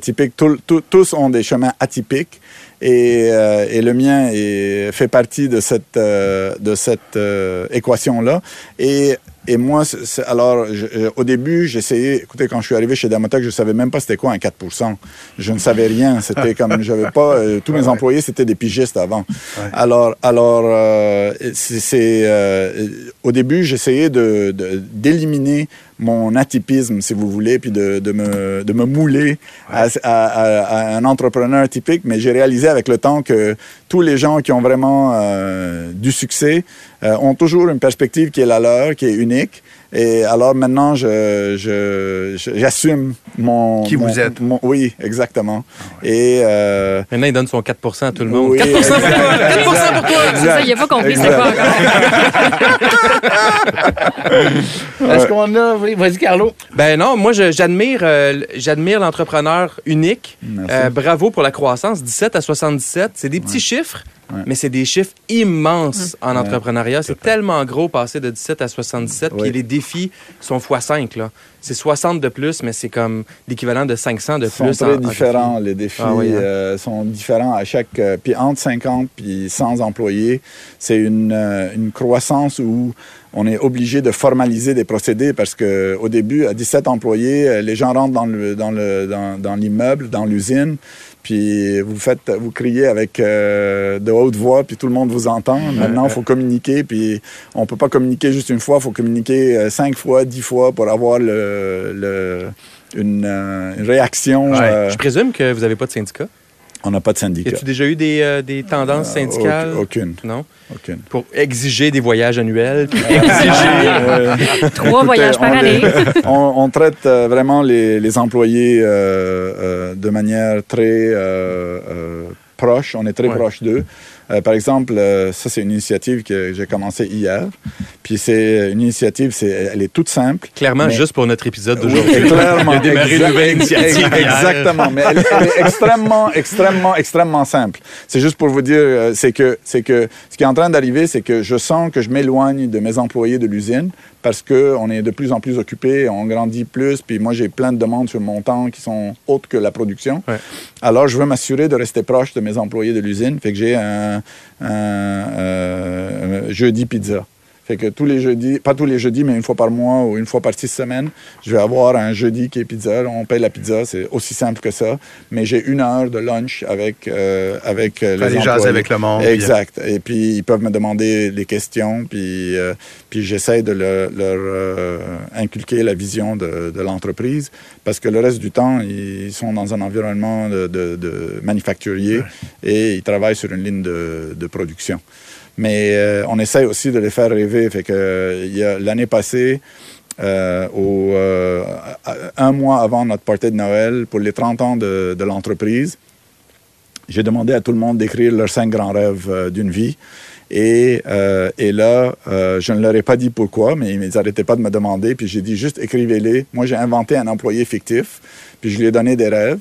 Speaker 5: typique. Tous ont des chemins atypiques et, euh, et le mien est, fait partie de cette, euh, de cette euh, équation-là. Et, et moi, alors, je- au début, j'essayais, écoutez, quand je suis arrivé chez Damotech, je savais même pas c'était quoi un 4 Je ne savais rien. C'était comme, j'avais pas, euh, tous mes employés, c'était des pigistes avant. Alors, alors euh, c'est, euh, au début, j'essayais de, de- d'éliminer mon atypisme, si vous voulez, puis de, de, me, de me mouler à, à- à- un entrepreneur typique, mais j'ai réalisé avec le temps que tous les gens qui ont vraiment euh, du succès euh, ont toujours une perspective qui est la leur, qui est unique. Et alors maintenant, je, je, je- j'assume mon...
Speaker 2: Qui vous êtes.
Speaker 5: mon- oui, exactement. Et... euh,
Speaker 3: Maintenant, il donne son 4% à tout le monde.
Speaker 5: oui,
Speaker 3: 4 pour toi!
Speaker 5: exact.
Speaker 3: 4% pour toi!
Speaker 4: C'est ça, il n'a pas compris
Speaker 5: Exact.
Speaker 4: quoi encore.
Speaker 2: Est-ce qu'on a? oui, Vas-y, Carlo.
Speaker 3: Ben non, moi, j'admire euh, j'admire l'entrepreneur unique.
Speaker 5: Merci.
Speaker 3: Euh, bravo pour la croissance. 17 à 77, c'est des petits chiffres,
Speaker 5: Ouais.
Speaker 3: mais c'est des chiffres immenses en entrepreneuriat. C'est tellement gros passer de 17 à 77,
Speaker 5: Oui.
Speaker 3: puis les défis sont x5. là. C'est 60 de plus, mais c'est comme l'équivalent de 500 de
Speaker 5: sont
Speaker 3: plus.
Speaker 5: très
Speaker 3: en- en
Speaker 5: différents. Les défis
Speaker 3: Ah oui, hein.
Speaker 5: euh, sont différents à chaque... euh, puis entre 50 puis 100 employés, c'est une, euh, une croissance où on est obligé de formaliser des procédés parce que au début, à 17 employés, euh, les gens rentrent dans le dans le dans, dans l'immeuble, dans l'usine, puis vous faites vous criez avec euh, de haute voix, puis tout le monde vous entend. Maintenant, il faut communiquer, puis on peut pas communiquer juste une fois, il faut communiquer euh, cinq fois, dix fois pour avoir le, le- une, euh, une réaction.
Speaker 2: Ouais.
Speaker 5: euh,
Speaker 3: Je présume que vous n'avez pas de syndicat?
Speaker 5: On n'a pas de
Speaker 3: Y
Speaker 5: syndicat.
Speaker 3: a-tu déjà eu des, euh, des tendances
Speaker 5: Euh,
Speaker 3: syndicales?
Speaker 5: aucune.
Speaker 3: Non?
Speaker 5: Aucune.
Speaker 3: Pour exiger des voyages annuels. puis
Speaker 5: Euh,
Speaker 4: Trois voyages par
Speaker 5: on
Speaker 4: année.
Speaker 5: les- on, on traite euh, vraiment les, les employés euh, euh, de manière très euh, euh, proche. On est très
Speaker 3: Ouais.
Speaker 5: proche d'eux. Euh, par exemple, euh, ça, c'est une initiative que j'ai commencée hier. Puis c'est une initiative, c'est, elle est toute simple.
Speaker 3: Clairement,
Speaker 5: Mais-
Speaker 3: juste pour notre épisode
Speaker 5: Oui,
Speaker 3: d'aujourd'hui.
Speaker 5: clairement.
Speaker 3: Il a une
Speaker 5: Exact-
Speaker 3: nouvelle initiative.
Speaker 5: Exactement. Mais elle, elle est extrêmement, extrêmement, extrêmement simple. C'est juste pour vous dire, euh, c'est que, c'est que ce qui est en train d'arriver, c'est que je sens que je m'éloigne de mes employés de l'usine parce qu'on est de plus en plus occupés, on grandit plus, puis moi j'ai plein de demandes sur mon temps qui sont autres que la production.
Speaker 3: Ouais.
Speaker 5: Alors je veux m'assurer de rester proche de mes employés de l'usine, fait que j'ai euh, un jeudi pizza. Fait que tous les jeudis, pas tous les jeudis, mais une fois par mois ou une fois par six semaines, je vais avoir un jeudi qui est pizza. On paye la pizza, c'est aussi simple que ça. Mais j'ai une heure de lunch avec, euh, avec euh, les
Speaker 2: avec le monde, puis-
Speaker 5: Exact. Et puis, ils peuvent me demander des questions, puis, euh, puis j'essaie de le- leur euh, inculquer la vision de, de l'entreprise, parce que le reste du temps, ils sont dans un environnement de, de- de manufacturier et ils travaillent sur une ligne de, de production. Mais euh, on essaie aussi de les faire rêver. Que, l'année passée, euh, euh, un mois avant notre party de Noël, pour les 30 ans de, l'entreprise, j'ai demandé à tout le monde d'écrire leurs cinq grands rêves d'une vie. Et, là, je ne leur ai pas dit pourquoi, mais ils n'arrêtaient pas de me demander. Puis j'ai dit juste écrivez-les. Moi, j'ai inventé un employé fictif, puis je lui ai donné des rêves.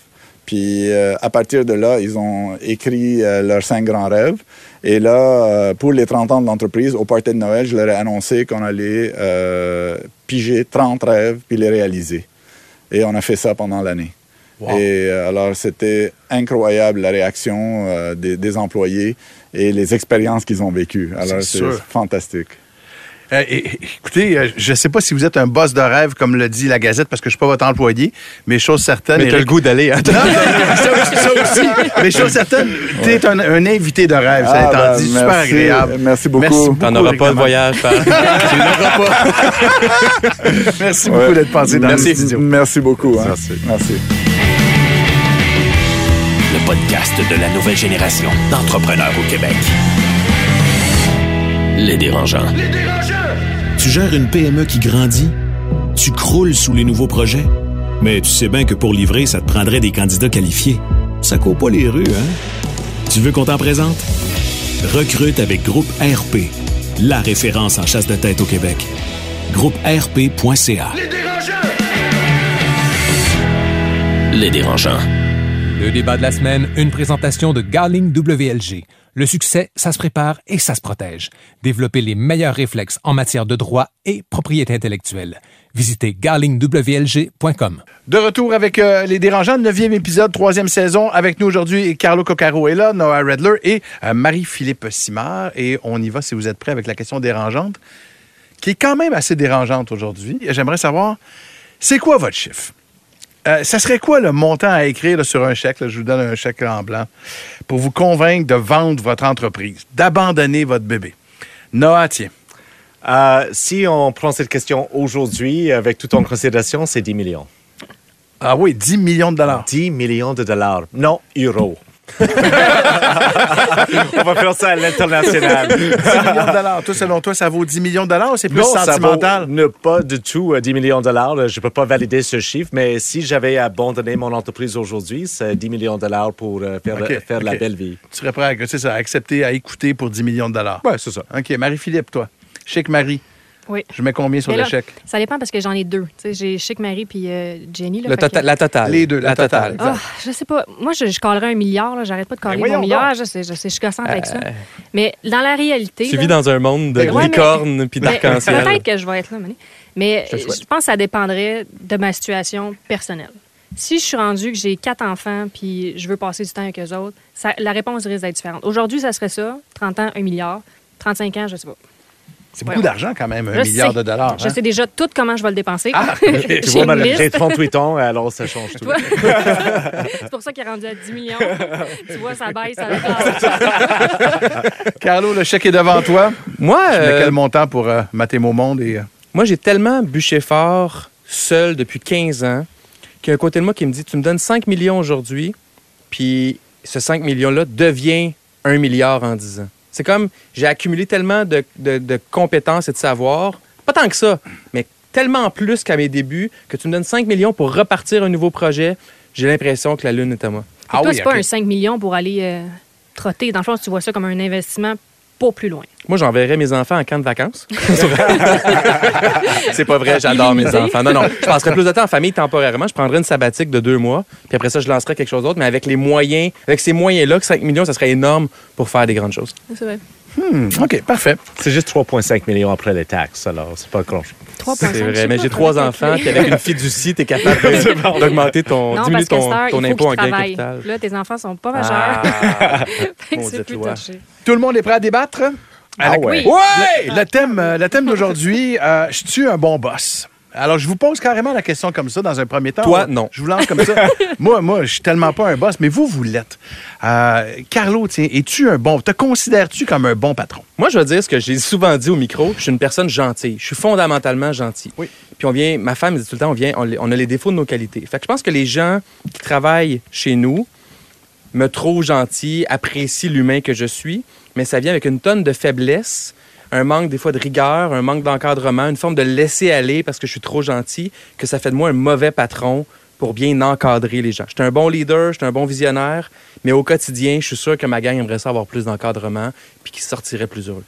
Speaker 5: Puis euh, à partir de là, ils ont écrit euh, leurs cinq grands rêves. Et là, euh, pour les 30 ans de l'entreprise, au party de Noël, je leur ai annoncé qu'on allait piger 30 rêves puis les réaliser. Et on a fait ça pendant l'année. Et alors, c'était incroyable la réaction des, des employés et les expériences qu'ils ont vécues. Alors,
Speaker 2: C'est
Speaker 5: fantastique.
Speaker 2: Euh, écoutez, euh, je ne sais pas si vous êtes un boss de rêve, comme le dit la Gazette, parce que je ne suis pas votre employé, mais chose certaine.
Speaker 3: Mais t'as
Speaker 2: Éric-
Speaker 3: le goût d'aller. Hein?
Speaker 2: Non, ça, aussi- ça aussi. Mais chose certaine, tu es un, un invité de rêve, ça
Speaker 5: Ah,
Speaker 2: étant
Speaker 5: ben,
Speaker 2: dit. Super
Speaker 5: merci.
Speaker 2: agréable.
Speaker 5: Merci beaucoup.
Speaker 2: Merci beaucoup.
Speaker 3: T'en auras pas de voyage. par- Tu n'auras pas.
Speaker 2: Merci beaucoup
Speaker 5: Ouais.
Speaker 2: d'être passé dans
Speaker 3: Merci.
Speaker 2: le studio.
Speaker 5: Merci beaucoup. hein.
Speaker 2: Merci.
Speaker 5: Merci.
Speaker 1: Le podcast de la nouvelle génération d'entrepreneurs au Québec. Les dérangeants.
Speaker 7: Tu gères une PME qui grandit? Tu croules sous les nouveaux projets? Mais tu sais bien que pour livrer, ça te prendrait des candidats qualifiés. Ça court pas les rues, hein? Tu veux qu'on t'en présente? Recrute avec Groupe RP, la référence en chasse de tête au Québec. GroupeRP.ca.
Speaker 1: Les dérangeants.
Speaker 8: Le débat de la semaine, une présentation de Garling WLG. Le succès, ça se prépare et ça se protège. Développer les meilleurs réflexes en matière de droit et propriété intellectuelle. Visitez garlingwlg.com.
Speaker 2: De retour avec euh, les dérangeants, neuvième épisode, troisième saison. Avec nous aujourd'hui, Carlo Coccaro est là, Noah Redler et euh, Marie-Philippe Simard. Et on y va, si vous êtes prêts, avec la question dérangeante, qui est quand même assez dérangeante aujourd'hui. J'aimerais savoir, c'est quoi votre chiffre? Euh, ça serait quoi le montant à écrire là, sur un chèque? là, je vous donne un chèque en blanc pour vous convaincre de vendre votre entreprise, d'abandonner votre bébé. Noah, tiens.
Speaker 6: Euh, si on prend cette question aujourd'hui, avec tout en considération, c'est 10 millions.
Speaker 2: Ah oui, 10 millions de dollars.
Speaker 6: 10 millions de dollars. Non, euros. On va faire ça à l'international.
Speaker 2: 10 millions de dollars. Toi, selon toi, ça vaut 10 millions de dollars ou c'est plus
Speaker 6: Non, ça
Speaker 2: sentimental?
Speaker 6: vaut ne pas du tout euh, 10 millions de dollars. Je ne peux pas valider ce chiffre, mais si j'avais abandonné mon entreprise aujourd'hui, c'est 10 millions de dollars pour euh, faire,
Speaker 2: Ok,
Speaker 6: faire la belle vie.
Speaker 2: Tu serais prêt à, ça, accepter, à écouter pour 10 millions de dollars.
Speaker 6: Ouais, c'est ça.
Speaker 2: OK. Marie-Philippe, toi. Chic Marie,
Speaker 4: Oui.
Speaker 2: je mets combien sur chèque?
Speaker 4: Ça dépend parce que j'en ai deux. Tu sais, J'ai Chic Marie puis euh, Jenny. Là,
Speaker 3: Le
Speaker 4: fait
Speaker 3: tota-
Speaker 4: que-
Speaker 3: la totale.
Speaker 2: Les deux, la totale.
Speaker 4: Ah, je sais pas. Moi, je, je calerais un milliard. là. J'arrête pas de caler
Speaker 2: Ben
Speaker 4: mon milliard. Je sais, je sais, je suis gossante avec ça.
Speaker 3: Euh,
Speaker 4: Mais dans la réalité.
Speaker 3: Tu
Speaker 4: là,
Speaker 3: vis dans un monde de
Speaker 2: Ouais, mais-
Speaker 3: licornes puis d'arc-en-ciel.
Speaker 4: Peut-être que je vais être là, Mané. mais
Speaker 3: Je
Speaker 4: pense que ça dépendrait de ma situation personnelle. Si je suis rendue que j'ai quatre enfants puis je veux passer du temps avec eux autres, ça- la réponse risque d'être différente. Aujourd'hui, ça serait ça. 30 ans, un milliard. 35 ans, je sais pas.
Speaker 2: C'est beaucoup d'argent quand même, un milliard
Speaker 4: sais.
Speaker 2: de dollars.
Speaker 4: Je
Speaker 2: hein?
Speaker 4: sais déjà tout comment je vais le dépenser.
Speaker 2: Ah,
Speaker 6: Tu vois, j'ai 38 ans, alors ça change tout.
Speaker 4: C'est pour ça qu'il est rendu à 10 millions. tu vois, ça baisse la
Speaker 2: Carlo, le chèque est devant toi.
Speaker 3: Moi,
Speaker 2: Tu mets
Speaker 3: euh,
Speaker 2: quel montant pour euh, mater mon monde et. euh,
Speaker 3: moi j'ai tellement bûché fort, seul, depuis 15 ans, qu'il y a un côté de moi qui me dit Tu me donnes 5 millions aujourd'hui, puis ce 5 millions-là devient 1 milliard en 10 ans. C'est comme j'ai accumulé tellement de, de- de compétences et de savoir, pas tant que ça, mais tellement plus qu'à mes débuts, que tu me donnes 5 millions pour repartir un nouveau projet. J'ai l'impression que la lune est à moi.
Speaker 2: Ah
Speaker 4: toi,
Speaker 2: oui,
Speaker 4: c'est pas un 5 millions pour aller euh, trotter. Dans le fond, tu vois ça comme un investissement pas plus loin.
Speaker 3: Moi, j'enverrais mes enfants en camp de vacances. c'est pas vrai, j'adore mes enfants. Non, non, je passerais plus de temps en famille temporairement. Je prendrais une sabbatique de deux mois, puis après ça, je lancerais quelque chose d'autre. Mais avec les moyens, avec ces moyens-là, que 5 millions, ça serait énorme pour faire des grandes choses.
Speaker 4: C'est vrai.
Speaker 2: Hmm, OK, parfait.
Speaker 6: C'est juste 3,5 millions après les taxes, alors c'est pas grand-chose.
Speaker 4: 3,5,
Speaker 3: C'est vrai, mais j'ai trois enfants, puis avec une fiducie, t'es capable de- d'augmenter ton,
Speaker 4: Non,
Speaker 3: diminuer ton,
Speaker 4: Star,
Speaker 3: ton impôt en gain capital.
Speaker 4: Là, tes enfants sont pas majeurs.
Speaker 3: Ah,
Speaker 4: c'est plus touché.
Speaker 2: Tout le monde est prêt à débattre?
Speaker 6: Ah ouais.
Speaker 4: Oui.
Speaker 2: Le, le thème, euh, le thème d'aujourd'hui, euh, je suis un bon boss. Alors, je vous pose carrément la question comme ça dans un premier temps.
Speaker 3: Toi,
Speaker 2: On-
Speaker 3: non.
Speaker 2: Je vous lance comme ça. moi, moi, je suis tellement pas un boss, mais vous, vous l'êtes. Euh, Carlo, tiens, es-tu un bon... Te considères-tu comme un bon patron?
Speaker 3: Moi, je vais dire ce que j'ai souvent dit au micro. Je suis une personne gentille. Je suis fondamentalement gentil.
Speaker 2: Oui.
Speaker 3: Puis on vient, ma femme me dit tout le temps, on vient, on, a les défauts de nos qualités. Fait que je pense que les gens qui travaillent chez nous me trouvent gentil, apprécient l'humain que je suis, mais ça vient avec une tonne de faiblesse, un manque des fois de rigueur, un manque d'encadrement, une forme de laisser aller parce que je suis trop gentil, que ça fait de moi un mauvais patron pour bien encadrer les gens. Je suis un bon leader, je suis un bon visionnaire, mais au quotidien, je suis sûr que ma gang aimerait ça avoir plus d'encadrement puis qu'ils sortiraient plus heureux.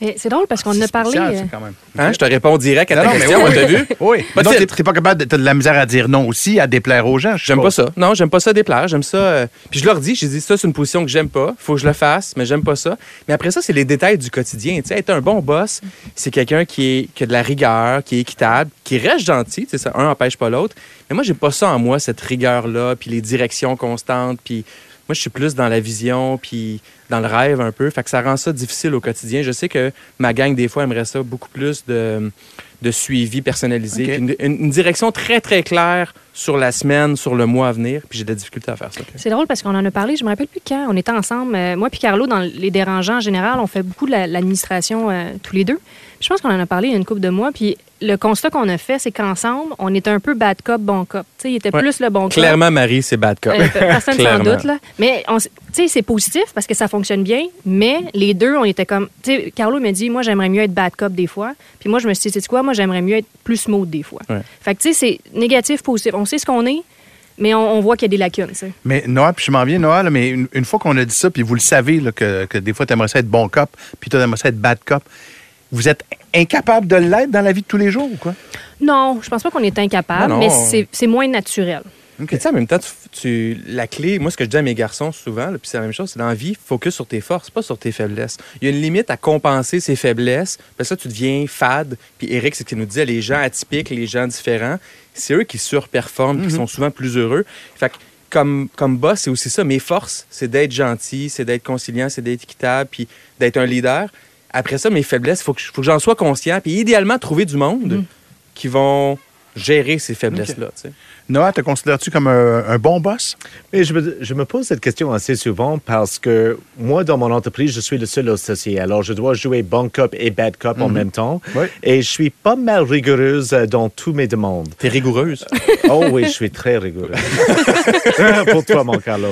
Speaker 4: Mais C'est drôle parce qu'on en a parlé.
Speaker 2: spécial,
Speaker 4: euh,
Speaker 2: quand même.
Speaker 3: Hein, Je te réponds direct à
Speaker 2: Non,
Speaker 3: ta
Speaker 2: non, mais
Speaker 3: question,
Speaker 2: oui,
Speaker 3: t'as
Speaker 2: oui.
Speaker 3: vu?
Speaker 2: Oui. Non, t'es pas capable, de- t'as de la misère à dire non aussi, à déplaire aux gens.
Speaker 3: J'aime pas ça. Non, j'aime pas ça déplaire. J'aime ça. euh, Puis je leur dis, j'ai dit, ça, c'est une position que j'aime pas. Faut que je le fasse, mais j'aime pas ça. Mais après ça, c'est les détails du quotidien. Tu sais, être un bon boss, c'est quelqu'un qui, est, qui a de la rigueur, qui est équitable, qui reste gentil. Tu sais, ça, un empêche pas l'autre. Mais moi, j'ai pas ça en moi, cette rigueur-là, puis les directions constantes, puis moi, je suis plus dans la vision, puis dans le rêve un peu. Fait que ça rend ça difficile au quotidien. Je sais que ma gang, des fois, aimerait ça beaucoup plus de, de suivi personnalisé, une, une- une direction très, très claire sur la semaine, sur le mois à venir. Puis j'ai de la difficulté à faire ça.
Speaker 4: C'est drôle parce qu'on en a parlé, je me rappelle plus quand. On était ensemble, euh, moi puis Carlo, dans les dérangeants en général, on fait beaucoup de la- l'administration euh, tous les deux. Je pense qu'on en a parlé il y a une couple de mois. Puis le constat qu'on a fait, c'est qu'ensemble, on était un peu bad cop, bon cop. Tu sais, il était
Speaker 3: Ouais.
Speaker 4: plus le bon cop.
Speaker 3: Clairement, Marie, c'est bad cop.
Speaker 4: Euh, personne s'en
Speaker 3: Clairement.
Speaker 4: doute, là. Mais, c'est positif parce que ça fonctionne bien, mais les deux, on était comme. Tu sais, Carlo m'a dit, moi, j'aimerais mieux être bad cop des fois. Puis moi, je me suis dit, tu sais quoi, moi, j'aimerais mieux être plus smooth des fois.
Speaker 3: Ouais.
Speaker 4: Fait que, tu sais, c'est négatif, positif. On sait ce qu'on est, mais on, on voit qu'il y a des lacunes.
Speaker 2: Mais Noah, puis je m'en viens, Noah, là, mais une, une fois qu'on a dit ça, puis vous le savez, là, que, que des fois, tu aimerais ça être bon cop, puis tu aimerais ça être bad cop, vous êtes incapable de l'être dans la vie de tous les jours ou quoi?
Speaker 4: Non, je pense pas qu'on est incapable,
Speaker 3: Non, non.
Speaker 4: mais c'est c'est moins naturel.
Speaker 2: OK.
Speaker 3: Puis, tu sais, en même temps, tu, tu- la clé, moi, ce que je dis à mes garçons souvent, puis c'est la même chose, c'est dans la vie, focus sur tes forces, pas sur tes faiblesses. Il y a une limite à compenser ses faiblesses. Puis ça, tu deviens fade. Puis Eric, c'est ce qu'il nous disait, les gens atypiques, les gens différents, c'est eux qui surperforment, puis qui sont souvent plus heureux. Fait que, comme, comme boss, c'est aussi ça. Mes forces, c'est d'être gentil, c'est d'être conciliant, c'est d'être équitable, puis d'être un leader. Après ça, mes faiblesses, il faut que, je- faut que j'en sois conscient, puis idéalement, trouver du monde qui vont gérer ces faiblesses-là.
Speaker 2: Noah, te considères-tu comme un, un bon boss?
Speaker 6: Mais je me, je me pose cette question assez souvent parce que moi, dans mon entreprise, je suis le seul associé. Alors, je dois jouer bon cop et bad cop en même temps.
Speaker 2: Oui.
Speaker 6: Et je suis pas mal rigoureuse euh, dans tous mes demandes.
Speaker 3: T'es rigoureuse?
Speaker 6: Oh oui, je suis très rigoureuse. Pour toi, mon Carlo.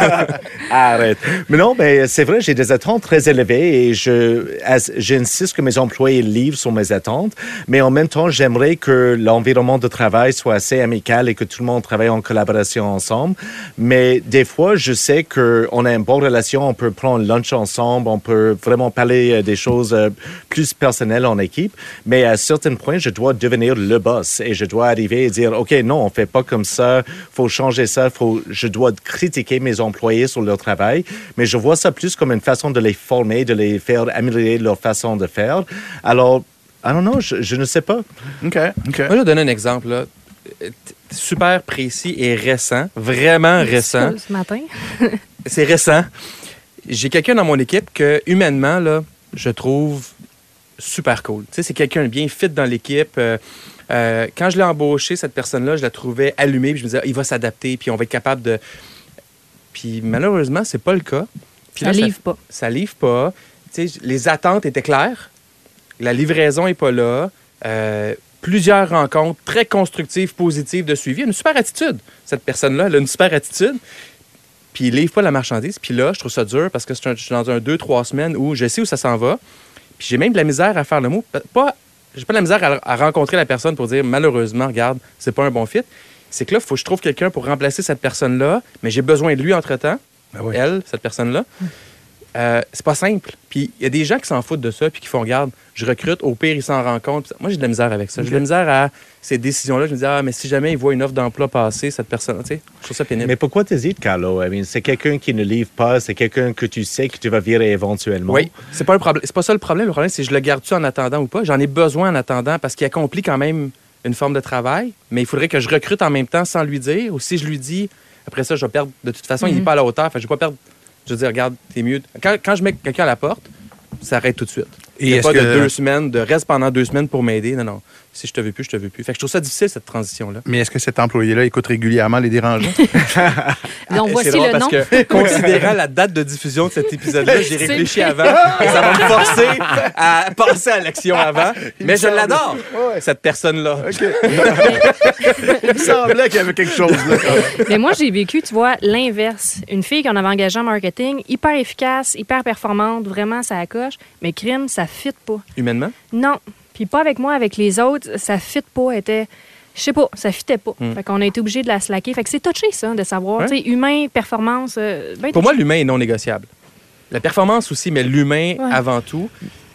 Speaker 6: Arrête. Mais non, mais c'est vrai, j'ai des attentes très élevées et j'insiste que mes employés livrent sur mes attentes. Mais en même temps, j'aimerais que l'environnement de travail soit assez amical et que tout le monde travaille en collaboration ensemble. Mais des fois, je sais qu'on a une bonne relation, on peut prendre lunch ensemble, on peut vraiment parler euh, des choses euh, plus personnelles en équipe. Mais à certains points, je dois devenir le boss et je dois arriver et dire, OK, non, on fait pas comme ça, faut changer ça, faut, je dois critiquer mes employés sur leur travail. Mais je vois ça plus comme une façon de les former, de les faire améliorer leur façon de faire. Alors, I don't know, je, je ne sais pas.
Speaker 2: OK, OK.
Speaker 3: Moi, je vais donner un exemple. Là. Super précis et récent, vraiment récent.
Speaker 4: Ce matin.
Speaker 3: C'est récent. J'ai quelqu'un dans mon équipe que, humainement, là, je trouve super cool. Tu sais, c'est quelqu'un bien fit dans l'équipe. Euh, euh, quand je l'ai embauché, cette personne-là, je la trouvais allumée. Puis je me disais, Ah, il va s'adapter, puis on va être capable de. Puis malheureusement, c'est pas le cas. Puis
Speaker 4: Ça
Speaker 3: là,
Speaker 4: livre pas.
Speaker 3: Ça livre pas. Tu sais, les attentes étaient claires. La livraison est pas là. Euh, plusieurs rencontres très constructives, positives de suivi. Une super attitude, cette personne-là. Elle a une super attitude. Puis il livre pas la marchandise. Puis là, je trouve ça dur parce que je suis dans un deux, trois semaines où je sais où ça s'en va. Puis j'ai même de la misère à faire le mot. Pas, j'ai pas de la misère à, à rencontrer la personne pour dire malheureusement, regarde, c'est pas un bon fit. C'est que là, il faut que je trouve quelqu'un pour remplacer cette personne-là, mais j'ai besoin de lui entre-temps.
Speaker 2: Ben oui.
Speaker 3: Elle, cette personne-là. Euh, c'est pas simple. Puis il y a des gens qui s'en foutent de ça, puis qui font, regarde, je recrute, au pire, ils s'en rendent compte. Moi, j'ai de la misère avec ça. J'ai de la misère à ces décisions-là. Je me dis, ah, mais si jamais ils voient une offre d'emploi passer, cette personne, tu sais, je trouve ça pénible.
Speaker 6: Mais pourquoi t'hésites, Carlo? I mean, c'est quelqu'un qui ne livre pas, c'est quelqu'un que tu sais que tu vas virer éventuellement.
Speaker 3: Oui, c'est pas problème. C'est pas ça le problème. Le problème, c'est je le garde-tu en attendant ou pas? J'en ai besoin en attendant parce qu'il accomplit quand même une forme de travail, mais il faudrait que je recrute en même temps sans lui dire. Ou si je lui dis, après ça, je vais perdre. De toute façon, il n'est pas à la hauteur. Fait je vais pas perdre. Je veux dire, regarde, t'es mieux. Quand, quand je mets quelqu'un à la porte, ça arrête tout de suite.
Speaker 2: Et est-ce
Speaker 3: pas
Speaker 2: que-
Speaker 3: de deux semaines, de reste pendant deux semaines pour m'aider. Non, non. Si je te veux plus, je te veux plus. Fait que je trouve ça difficile, cette transition-là.
Speaker 2: Mais est-ce que cet employé-là écoute régulièrement les dérangeants?
Speaker 3: Et
Speaker 4: voici
Speaker 3: c'est drôle
Speaker 4: le nom.
Speaker 3: parce que, considérant la date de diffusion de cet épisode-là, j'ai réfléchi avant. et ça va me forcer à passer à l'action avant. Mais je l'adore,
Speaker 2: Ouais.
Speaker 3: cette personne-là.
Speaker 2: Il me semblait qu'il y avait quelque chose là.
Speaker 4: Mais moi, j'ai vécu, tu vois, l'inverse. Une fille qu'on avait engagée en marketing, hyper efficace, hyper performante, vraiment, ça accroche. Mais crime, ça fit pas.
Speaker 3: Humainement?
Speaker 4: Non. Puis pas avec moi, avec les autres, ça fit pas. Était. Je sais pas, ça fitait pas. Fait qu'on a été obligé de la slacker. Fait que c'est touché, ça, de savoir.
Speaker 3: Ouais.
Speaker 4: Humain, performance. euh, ben
Speaker 3: Pour moi, l'humain est non négociable. La performance aussi, mais l'humain
Speaker 4: Ouais.
Speaker 3: avant tout.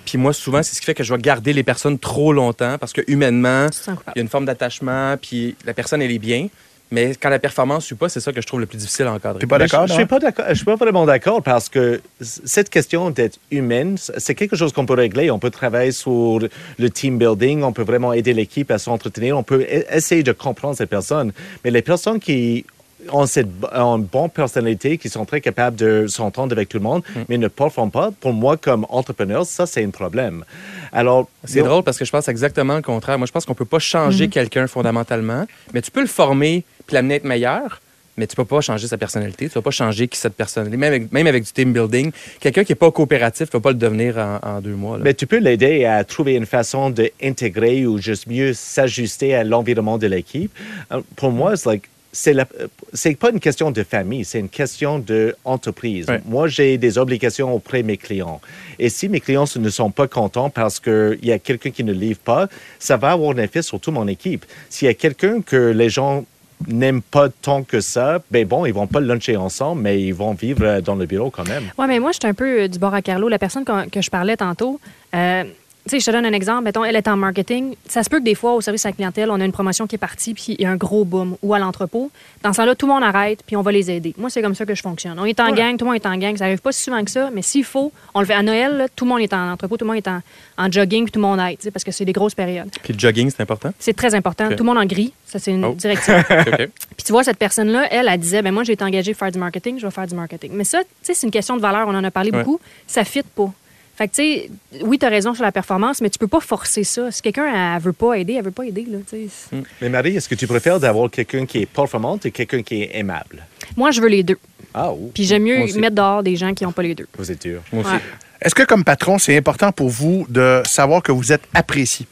Speaker 3: Puis moi, souvent, c'est ce qui fait que je vais garder les personnes trop longtemps parce que humainement, il y a une forme d'attachement, puis la personne, elle est bien. Mais quand la performance ne suit pas, c'est ça que je trouve le plus difficile à encadrer.
Speaker 2: Pas d'accord,
Speaker 6: Je, je suis pas d'accord. Je suis pas vraiment d'accord parce que cette question d'être humaine, c'est quelque chose qu'on peut régler. On peut travailler sur le team building, on peut vraiment aider l'équipe à s'entretenir, on peut e- essayer de comprendre ces personnes. Mais les personnes qui ont cette ont une bonne personnalité, qui sont très capables de s'entendre avec tout le monde,
Speaker 3: Mm.
Speaker 6: mais ne performent pas, pour moi, comme entrepreneur, ça, c'est un problème. Alors,
Speaker 3: C'est drôle parce que je pense exactement le contraire. Moi, je pense qu'on peut pas changer quelqu'un fondamentalement, mais tu peux le former puis l'amener à être meilleur, mais tu peux pas changer sa personnalité. Tu vas pas changer qui cette personne est. Même avec, même avec du team building, quelqu'un qui est pas coopératif ne va pas le devenir en, en deux mois. là.
Speaker 6: Mais tu peux l'aider à trouver une façon d'intégrer ou juste mieux s'ajuster à l'environnement de l'équipe. Euh, Pour moi, c'est like, c'est la- c'est pas une question de famille, c'est une question d'entreprise.
Speaker 3: Ouais.
Speaker 6: Moi, j'ai des obligations auprès de mes clients. Et si mes clients ne sont pas contents parce qu'il y a quelqu'un qui ne livre pas, ça va avoir un effet sur toute mon équipe. S'il y a quelqu'un que les gens n'aiment pas tant que ça, ben bon, ils vont pas luncher ensemble, mais ils vont vivre euh, dans le bureau quand même.
Speaker 4: Oui, mais moi, je suis un peu euh, du bord à Carlo. La personne que je parlais tantôt, euh, sais, je te donne un exemple. Mettons, elle est en marketing. Ça se peut que des fois, au service à la clientèle, on a une promotion qui est partie, puis il y a un gros boom. Ou à l'entrepôt. Dans ce temps-là, tout le monde arrête, puis on va les aider. Moi, c'est comme ça que je fonctionne. On est en gang, tout le monde est en gang. Ça arrive pas si souvent que ça, mais s'il faut, on le fait. À Noël, là, tout le monde est en entrepôt, tout le monde est en, en jogging, puis tout le monde aide, parce que c'est des grosses périodes.
Speaker 3: Puis le jogging, c'est important?
Speaker 4: C'est très important. Tout le monde en gris. Ça, c'est une
Speaker 3: Oh.
Speaker 4: directive.
Speaker 3: OK, OK.
Speaker 4: Puis tu vois, cette personne-là, elle, elle disait, ben moi, j'ai été engagée pour faire du marketing, je vais faire du marketing. Mais ça, tu sais, c'est une question de valeur, on en a parlé
Speaker 3: Ouais.
Speaker 4: beaucoup. Ça fit pas. Fait que, tu sais, oui, tu as raison sur la performance, mais tu peux pas forcer ça. Si quelqu'un, elle veut pas aider, elle veut pas aider, là, sais.
Speaker 6: Mais Marie, est-ce que tu préfères d'avoir quelqu'un qui est performante et quelqu'un qui est aimable?
Speaker 4: Moi, je veux les deux.
Speaker 6: Ah, oui.
Speaker 4: Puis j'aime mieux mettre dehors des gens qui ont pas les deux.
Speaker 6: Vous êtes dur.
Speaker 3: Moi aussi.
Speaker 4: Ouais.
Speaker 2: Est-ce que, comme patron, c'est important pour vous de savoir que vous êtes apprécié?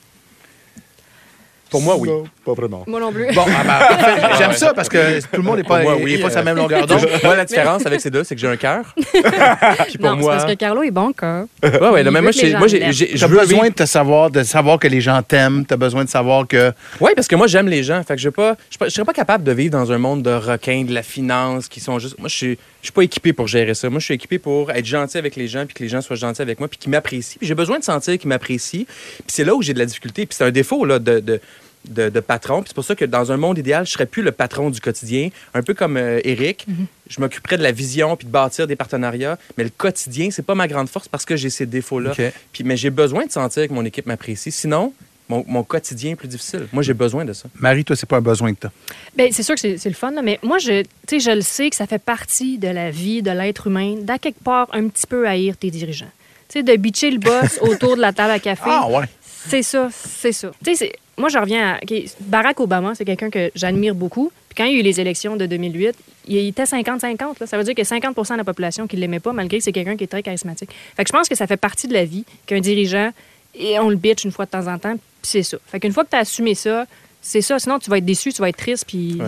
Speaker 3: Pour moi, oui.
Speaker 6: Non, pas vraiment.
Speaker 4: Moi non plus.
Speaker 2: Bon, ah ben, parfait. j'aime ça parce que tout le monde n'est pas,
Speaker 3: moi, oui,
Speaker 2: est pas sur
Speaker 3: euh,
Speaker 2: la même longueur d'onde.
Speaker 3: moi, la différence avec ces deux, c'est que j'ai un cœur. Puis pour
Speaker 4: non,
Speaker 3: moi.
Speaker 4: parce que Carlo est bon, quoi.
Speaker 3: Ouais, ouais, non, mais moi, moi, j'ai-
Speaker 2: besoin de te savoir, de savoir que les gens t'aiment. Tu as besoin de savoir que.
Speaker 3: Oui, parce que moi, j'aime les gens. Fait que je ne pas, je, serais pas capable de vivre dans un monde de requins, de la finance, qui sont juste. Moi, je suis, je suis pas équipé pour gérer ça. Moi, je suis équipé pour être gentil avec les gens, puis que les gens soient gentils avec moi, puis qu'ils m'apprécient. Puis j'ai besoin de sentir qu'ils m'apprécient. Puis c'est là où j'ai de la difficulté. Puis c'est un défaut là, de, de, de, de patron. Puis c'est pour ça que dans un monde idéal, je serais plus le patron du quotidien. Un peu comme euh, Eric. Je m'occuperais de la vision puis de bâtir des partenariats. Mais le quotidien, c'est pas ma grande force parce que j'ai ces défauts-là. Puis, mais j'ai besoin de sentir que mon équipe m'apprécie. Sinon, mon, mon quotidien est plus difficile. Moi, j'ai besoin de ça.
Speaker 2: Marie, toi, c'est pas un besoin que tu as.
Speaker 4: Bien, c'est sûr que c'est le fun, là, mais moi, je, tu sais, je le sais que ça fait partie de la vie de l'être humain, d'à quelque part, un petit peu haïr tes dirigeants. Tu sais, de bitcher le boss autour de la table à café.
Speaker 2: Ah, ouais.
Speaker 4: C'est ça, c'est ça. Tu sais, c'est- moi, je reviens à. Barack Obama, c'est quelqu'un que j'admire beaucoup. Puis quand il y a eu les élections de 2008, il était 50-50. là. Ça veut dire que 50% de la population qui ne l'aimait pas, malgré que c'est quelqu'un qui est très charismatique. Fait que je pense que ça fait partie de la vie qu'un dirigeant, et on le bitch une fois de temps en temps, puis c'est ça. Fait qu'une fois que tu as assumé ça, c'est ça. Sinon, tu vas être déçu, tu vas être triste, puis.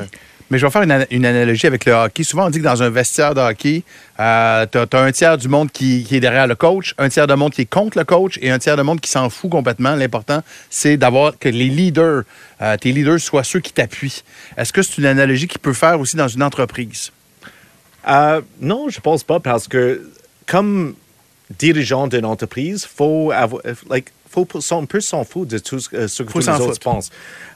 Speaker 2: Mais je vais faire une, ana- une analogie avec le hockey. Souvent, on dit que dans un vestiaire de hockey, euh, tu as, un tiers du monde qui, est derrière le coach, un tiers de monde qui est contre le coach et un tiers de monde qui s'en fout complètement. L'important, c'est d'avoir que les leaders, euh, tes leaders, soient ceux qui t'appuient. Est-ce que c'est une analogie qui peut faire aussi dans une entreprise?
Speaker 6: Euh, non, je pense pas parce que comme dirigeant d'une entreprise, faut avoir, like, faut on peut s'en foutre de tout ce, euh, ce que tous les autres pensent.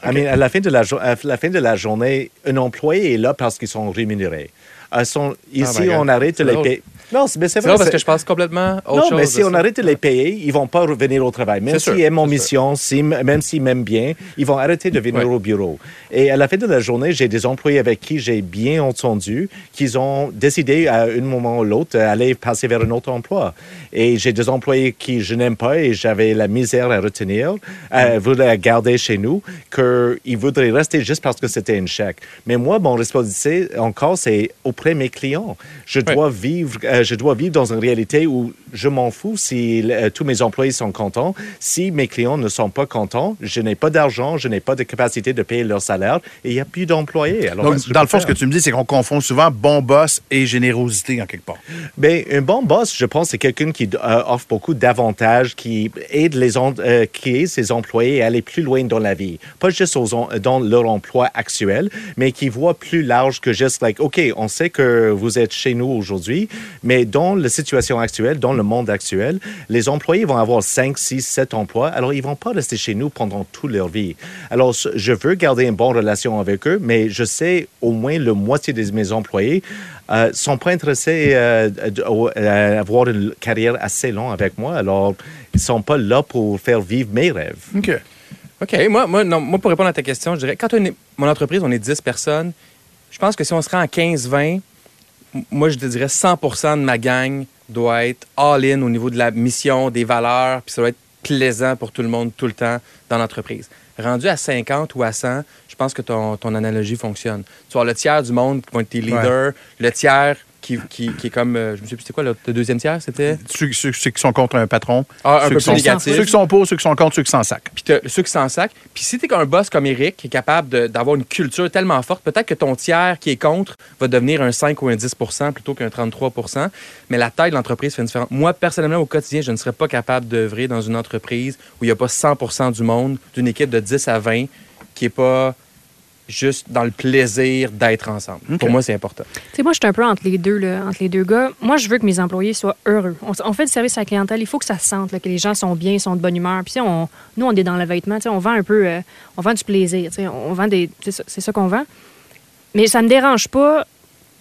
Speaker 6: I mean, à, la fin de la, jo- à la fin de la journée, un employé est là parce qu'ils sont rémunérés. Euh, sont- ici, on arrête de les payer. Non, mais c'est vrai.
Speaker 3: vrai parce que je pense complètement autre
Speaker 6: non,
Speaker 3: chose.
Speaker 6: mais
Speaker 3: de
Speaker 6: si on
Speaker 3: ça.
Speaker 6: arrête de les payer, ils vont pas revenir au travail. Même s'ils aiment mon mission, si- même s'ils m'aiment bien, ils vont arrêter de venir
Speaker 3: Ouais.
Speaker 6: au bureau. Et à la fin de la journée, j'ai des employés avec qui j'ai bien entendu qu'ils ont décidé à un moment ou l'autre d'aller passer vers un autre emploi. Et j'ai des employés qui je n'aime pas et j'avais la misère à retenir, à vouloir garder chez nous, qu'ils voudraient rester juste parce que c'était un chèque. Mais moi, mon responsabilité encore, c'est auprès de mes clients. Je
Speaker 3: Ouais.
Speaker 6: dois vivre, euh, je dois vivre dans une réalité où je m'en fous si euh, tous mes employés sont contents. Si mes clients ne sont pas contents, je n'ai pas d'argent, je n'ai pas de capacité de payer leur salaire et il n'y a plus d'employés. Alors,
Speaker 2: Donc, dans le fond, ce que tu me dis, c'est qu'on confond souvent bon boss et générosité en quelque part.
Speaker 6: Ben, un bon boss, je pense, c'est quelqu'un qui euh, offre beaucoup d'avantages, qui aide, les qui aide ses employés à aller plus loin dans la vie. Pas juste aux dans leur emploi actuel, mais qui voit plus large que juste, like, OK, on sait que vous êtes chez nous aujourd'hui, mais dans la situation actuelle, dans le monde actuel, les employés vont avoir 5, 6, 7 emplois, alors ils vont pas rester chez nous pendant toute leur vie. Alors, je veux garder une bonne relation avec eux, mais je sais au moins la moitié de mes employés euh, sont pas intéressés euh, à avoir une carrière assez longue avec moi. Alors, ils sont pas là pour faire vivre mes rêves.
Speaker 2: OK.
Speaker 3: OK. Moi, moi, moi, pour répondre à ta question, je dirais, quand on est, mon entreprise, on est 10 personnes, je pense que si on se rend à 15-20, m- moi, je te dirais 100% de ma gang doit être all-in au niveau de la mission, des valeurs, puis ça doit être plaisant pour tout le monde tout le temps dans l'entreprise. Rendu à 50 ou à 100, je pense que ton, ton analogie fonctionne. Tu vois, le tiers du monde qui vont être tes leaders, le tiers qui, qui, qui est comme, euh, je me sais plus, c'était quoi, le, deuxième tiers, c'était?
Speaker 2: Ceux, ceux- ceux qui sont contre un patron.
Speaker 3: Ah, un
Speaker 2: ceux
Speaker 3: peu
Speaker 2: qui sont,
Speaker 3: négatif.
Speaker 2: Ceux qui sont pour, ceux qui sont contre, ceux qui s'en sacent.
Speaker 3: puis ceux qui s'en sacent. Puis si t'es un boss comme Eric, qui est capable d'avoir une culture tellement forte, peut-être que ton tiers qui est contre va devenir un 5 ou un 10% plutôt qu'un 33% mais la taille de l'entreprise fait une différence. Moi, personnellement, au quotidien, je ne serais pas capable d'œuvrer dans une entreprise où il n'y a pas 100% du monde, d'une équipe de 10 à 20, qui est pas juste dans le plaisir d'être ensemble. Pour moi, c'est important.
Speaker 4: Tu sais, moi, je suis un peu entre les deux, là, entre les deux gars. Moi, je veux que mes employés soient heureux. On, on fait du service à la clientèle, il faut que ça se sente, là, que les gens sont bien, sont de bonne humeur. Puis, on, nous, on est dans le vêtement, tu sais, on vend un peu, euh, on vend du plaisir, tu sais, on vend des, c'est ça, qu'on vend. Mais ça me dérange pas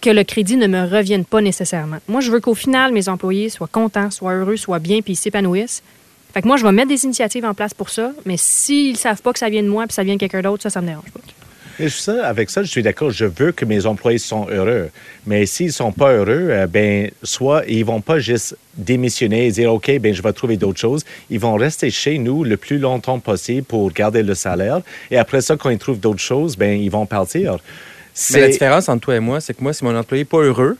Speaker 4: que le crédit ne me revienne pas nécessairement. Moi, je veux qu'au final, mes employés soient contents, soient heureux, soient bien, puis ils s'épanouissent. Fait que moi, je vais mettre des initiatives en place pour ça, mais s'ils savent pas que ça vient de moi puis ça vient de quelqu'un d'autre, ça, ça me dérange pas.
Speaker 6: Et ça, avec ça, je suis d'accord. Je veux que mes employés sont heureux. Mais s'ils sont pas heureux, euh, ben, soit ils vont pas juste démissionner et dire, OK, ben, je vais trouver d'autres choses. Ils vont rester chez nous le plus longtemps possible pour garder le salaire. Et après ça, quand ils trouvent d'autres choses, ben, ils vont partir.
Speaker 3: Mais la différence entre toi et moi, c'est que moi, si mon employé n'est pas heureux,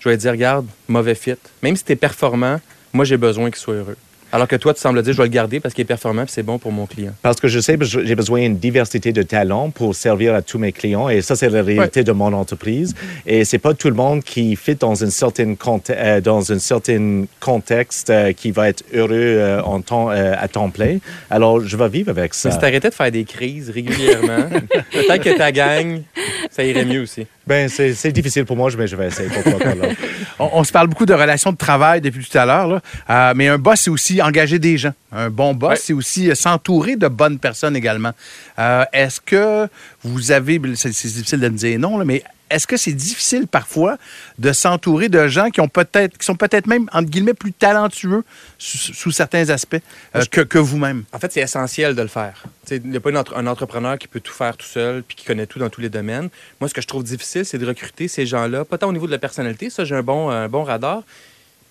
Speaker 3: je vais dire, regarde, mauvais fit. Même si tu es performant, moi, j'ai besoin qu'il soit heureux. Alors que toi, tu sembles dire, je vais le garder parce qu'il est performant et c'est bon pour mon client.
Speaker 6: Parce que je sais que j'ai besoin d'une diversité de talents pour servir à tous mes clients et ça, c'est la réalité de mon entreprise. Et c'est pas tout le monde qui fit dans une certaine, conte- euh, dans un certain contexte euh, qui va être heureux euh, en temps, à temps plein. Alors, je vais vivre avec ça.
Speaker 3: Mais si t'arrêtais de faire des crises régulièrement, peut-être que ta gang, ça irait mieux aussi.
Speaker 6: Ben, c'est difficile pour moi, mais je vais essayer. Pas, là.
Speaker 2: On, on se parle beaucoup de relations de travail depuis tout à l'heure. Euh, mais un boss, c'est aussi engager des gens. Un bon boss,
Speaker 3: Ouais.
Speaker 2: c'est aussi euh, s'entourer de bonnes personnes également. Euh, est-ce que vous avez, c'est c'est difficile de me dire non, là, mais est-ce que c'est difficile parfois de s'entourer de gens qui ont peut-être, qui sont peut-être même entre guillemets plus talentueux sous, sous certains aspects euh, que, que vous-même?
Speaker 3: En fait, c'est essentiel de le faire. Il n'y a pas entre- un entrepreneur qui peut tout faire tout seul puis qui connaît tout dans tous les domaines. Moi, ce que je trouve difficile, c'est de recruter ces gens-là, pas tant au niveau de la personnalité, ça, j'ai un bon, un bon radar,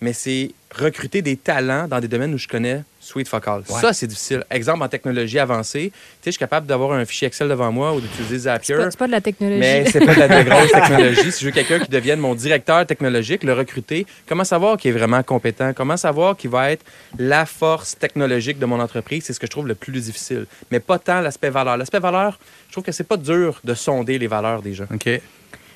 Speaker 3: mais c'est recruter des talents dans des domaines où je connais sweet focal. Ça, c'est difficile. Exemple, en technologie avancée, tu sais, je suis capable d'avoir un fichier Excel devant moi ou d'utiliser Zapier.
Speaker 4: C'est pas, c'est pas de la technologie.
Speaker 3: Mais c'est pas de la, de grosse technologie. Si je veux quelqu'un qui devienne mon directeur technologique, le recruter, comment savoir qu'il est vraiment compétent? Comment savoir qu'il va être la force technologique de mon entreprise? C'est ce que je trouve le plus difficile. Mais pas tant l'aspect valeur. L'aspect valeur, je trouve que c'est pas dur de sonder les valeurs des gens.
Speaker 2: OK.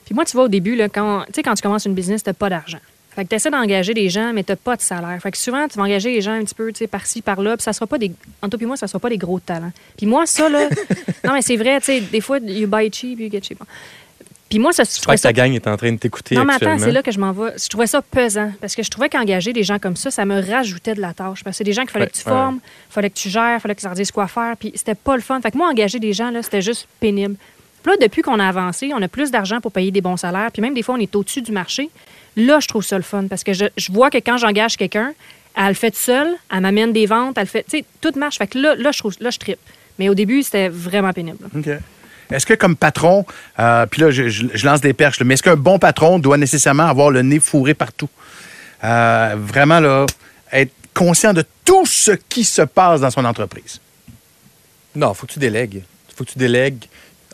Speaker 4: Puis moi, tu vois, au début, là, quand, tu sais, quand tu commences une business, tu pas d'argent. Fait que tu essaies d'engager des gens, mais tu pas de salaire. Fait que souvent, tu vas engager les gens un petit peu tu sais, par-ci, par-là, puis ça sera pas des. Entre toi puis moi, ça sera pas des gros talents. Puis moi, ça, là. non, mais c'est vrai, tu sais, des fois, you buy cheap, you get cheap. Puis moi, ça, je
Speaker 3: Je crois que
Speaker 4: ça
Speaker 3: ta gang est en train de t'écouter
Speaker 4: non, mais attends, c'est là que je m'en vais. Je trouvais ça pesant parce que je trouvais qu'engager des gens comme ça, ça me rajoutait de la tâche. Parce que c'est des gens qu'il fallait
Speaker 3: Ouais,
Speaker 4: que tu
Speaker 3: ouais.
Speaker 4: formes, fallait que tu gères, fallait que tu leur dises quoi faire. Puis c'était pas le fun. Fait que moi, engager des gens, là, c'était juste pénible. Puis là, depuis qu'on a avancé, on a plus d'argent pour payer des bons salaires. Puis même des fois, on est au-dessus du marché. Là, je trouve ça le fun parce que je, je vois que quand j'engage quelqu'un, elle le fait seule, elle m'amène des ventes, elle le fait. Tu sais, tout marche. Fait que là, là, je trouve, là, je trippe. Mais au début, c'était vraiment pénible.
Speaker 2: OK. Est-ce que comme patron, euh, puis là, je, je- je lance des perches, là, mais est-ce qu'un bon patron doit nécessairement avoir le nez fourré partout? Euh, vraiment, là, être conscient de tout ce qui se passe dans son entreprise.
Speaker 3: Non, faut que tu délègues. faut que tu délègues.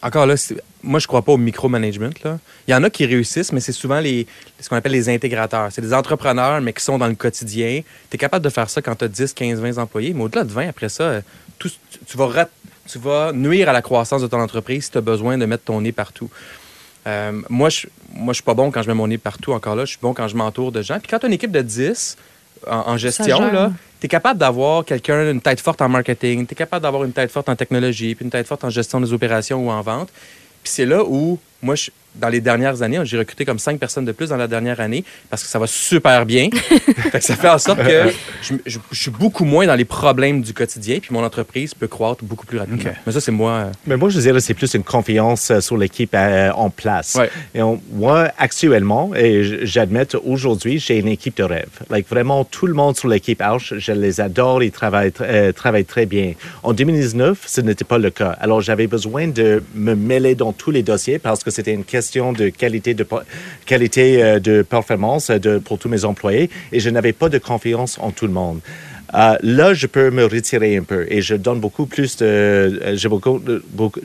Speaker 3: Encore là, moi, je crois pas au micromanagement. là. Il y en a qui réussissent, mais c'est souvent les, ce qu'on appelle les intégrateurs. C'est des entrepreneurs, mais qui sont dans le quotidien. Tu es capable de faire ça quand tu as 10, 15, 20 employés, mais au-delà de 20, après ça, tout- tu, vas rat- tu vas nuire à la croissance de ton entreprise si tu as besoin de mettre ton nez partout. Euh, moi, je moi, je suis pas bon quand je mets mon nez partout encore là. Je suis bon quand je m'entoure de gens. Puis quand tu as une équipe de 10 en, en gestion, là, tu es capable d'avoir quelqu'un, une tête forte en marketing, tu es capable d'avoir une tête forte en technologie, puis une tête forte en gestion des opérations ou en vente. Puis c'est là où, moi, je- dans les dernières années, j'ai recruté comme cinq personnes de plus dans la dernière année parce que ça va super bien. Fait que ça fait en sorte que je, je- je suis beaucoup moins dans les problèmes du quotidien, puis mon entreprise peut croître beaucoup plus rapidement. Mais ça, c'est moi. euh,
Speaker 6: Mais moi, je dirais c'est plus une confiance euh, sur l'équipe euh, en place.
Speaker 3: Ouais.
Speaker 6: Et on- moi, actuellement, et j'admets aujourd'hui, j'ai une équipe de rêve. Like, vraiment, tout le monde sur l'équipe Arch, je les adore, ils travaillent, tr- euh, travaillent très bien. En 2019, ce n'était pas le cas. Alors, j'avais besoin de me mêler dans tous les dossiers parce que c'était une question de qualité de, qualité, euh, de performance euh, pour tous mes employés et je n'avais pas de confiance en tout le monde. Euh, là, je peux me retirer un peu et je donne beaucoup plus de, euh, j'ai beaucoup,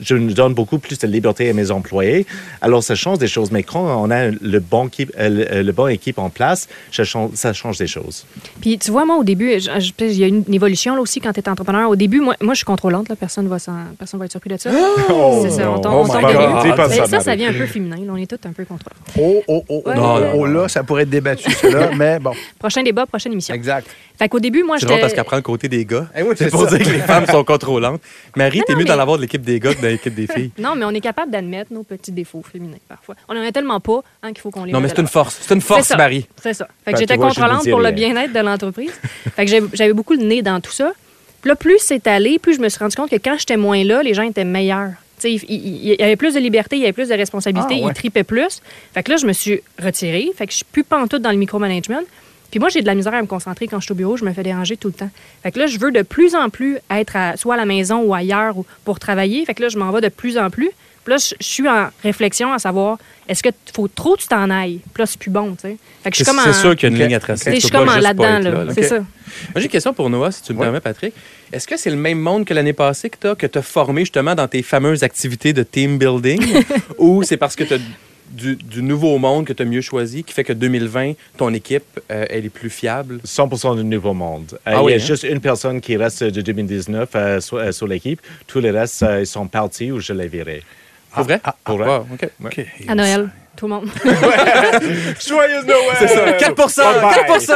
Speaker 6: je donne beaucoup plus de liberté à mes employés. Alors, ça change des choses. Mais quand on a le bon équipe, euh, le, le bon équipe en place, ça change, ça change des choses.
Speaker 4: Puis tu vois, moi, au début, je- je- il y a une, une évolution là aussi quand tu es entrepreneur. Au début, moi, moi je suis contrôlante. Là, personne ne va, s'en- personne va être surpris de ça. c'est ça, on tombe,
Speaker 6: Oh ça,
Speaker 4: ça, vient un peu féminin. là. on est tous un peu contrôlants.
Speaker 2: Oh, oh, oh,
Speaker 4: Ouais.
Speaker 2: non,
Speaker 3: Non,
Speaker 2: oh, là, ça pourrait être débattu, cela, mais bon,
Speaker 4: Prochain débat, prochaine émission.
Speaker 2: exact.
Speaker 4: Fait qu'au début, moi,
Speaker 3: C'est parce qu'elle prend le côté des gars.
Speaker 2: Eh oui,
Speaker 3: c'est pour
Speaker 2: ça.
Speaker 3: dire que les femmes sont contrôlantes. Marie,
Speaker 4: Mais
Speaker 3: t'es mieux
Speaker 4: mais-
Speaker 3: d'en avoir de l'équipe des gars que de l'équipe des filles.
Speaker 4: Non, mais on est capable d'admettre nos petits défauts féminins parfois. On en a tellement pas hein, qu'il faut qu'on les
Speaker 3: Non, mais c'est une force. C'est une force,
Speaker 4: ça.
Speaker 3: Marie.
Speaker 4: C'est ça. Fait
Speaker 6: Ben,
Speaker 4: que j'étais contrôlante pour le bien-être de l'entreprise. fait que j'avais- beaucoup le nez dans tout ça. Puis là, plus c'est allé, plus je me suis rendu compte que quand j'étais moins là, les gens étaient meilleurs. Il, il- il y avait plus de liberté, il y avait plus de responsabilité,
Speaker 2: Ah, ouais.
Speaker 4: ils tripaient plus. Fait que là, je me suis retirée. Fait que je suis plus pantoute dans le micromanagement. Puis moi, j'ai de la misère à me concentrer quand je suis au bureau. Je me fais déranger tout le temps. Fait que là, je veux de plus en plus être à- soit à la maison ou ailleurs ou pour travailler. Fait que là, je m'en vais de plus en plus. Puis là, je je suis en réflexion à savoir, est-ce qu'il faut trop que tu t'en ailles? Puis là, c'est plus bon, tu sais. Fait que je
Speaker 3: C'est
Speaker 4: suis comme
Speaker 3: c'est sûr qu'il y a une ligne à tracer.
Speaker 4: Je suis comme là-dedans,
Speaker 3: être
Speaker 4: là. C'est ça.
Speaker 3: Moi, j'ai une question pour Noah, si tu me
Speaker 2: Ouais.
Speaker 3: permets, Patrick. Est-ce que c'est le même monde que l'année passée que tu as, que tu as formé justement dans tes fameuses activités de team building? ou c'est parce que tu as du, du nouveau monde que tu as mieux choisi qui fait que 2020, ton équipe, euh, elle est plus fiable?
Speaker 6: 100% du nouveau monde. Euh,
Speaker 3: Ah
Speaker 6: il
Speaker 3: oui,
Speaker 6: y a
Speaker 3: hein?
Speaker 6: juste une personne qui reste de 2019 euh, sur, euh, sur l'équipe. Tous les restes, euh, ils sont partis ou je les verrai.
Speaker 3: Pour vrai?
Speaker 6: pour vrai.
Speaker 3: Wow.
Speaker 2: Et
Speaker 4: À Noël, tout le monde.
Speaker 6: Joyeux Noël!
Speaker 3: C'est ça. 4 4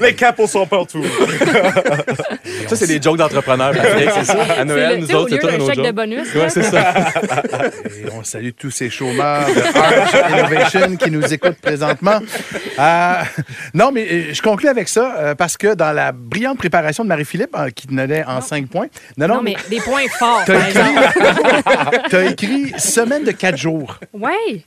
Speaker 6: Les capos sont partout.
Speaker 3: Ça, c'est des jokes d'entrepreneurs, Patrick, c'est ça? À Noël, nous autres, c'est tout un autre
Speaker 4: chèque de bonus.
Speaker 3: Ouais, c'est ça.
Speaker 2: Et on salue tous ces chômeurs de Arch Innovation qui nous écoutent présentement. Euh, non, mais euh, je conclue avec ça euh, parce que dans la brillante préparation de Marie-Philippe, qui tenait en cinq points. Non, non,
Speaker 4: Non, mais des points forts,
Speaker 2: T'as as écrit semaine de quatre jours.
Speaker 4: Ouais.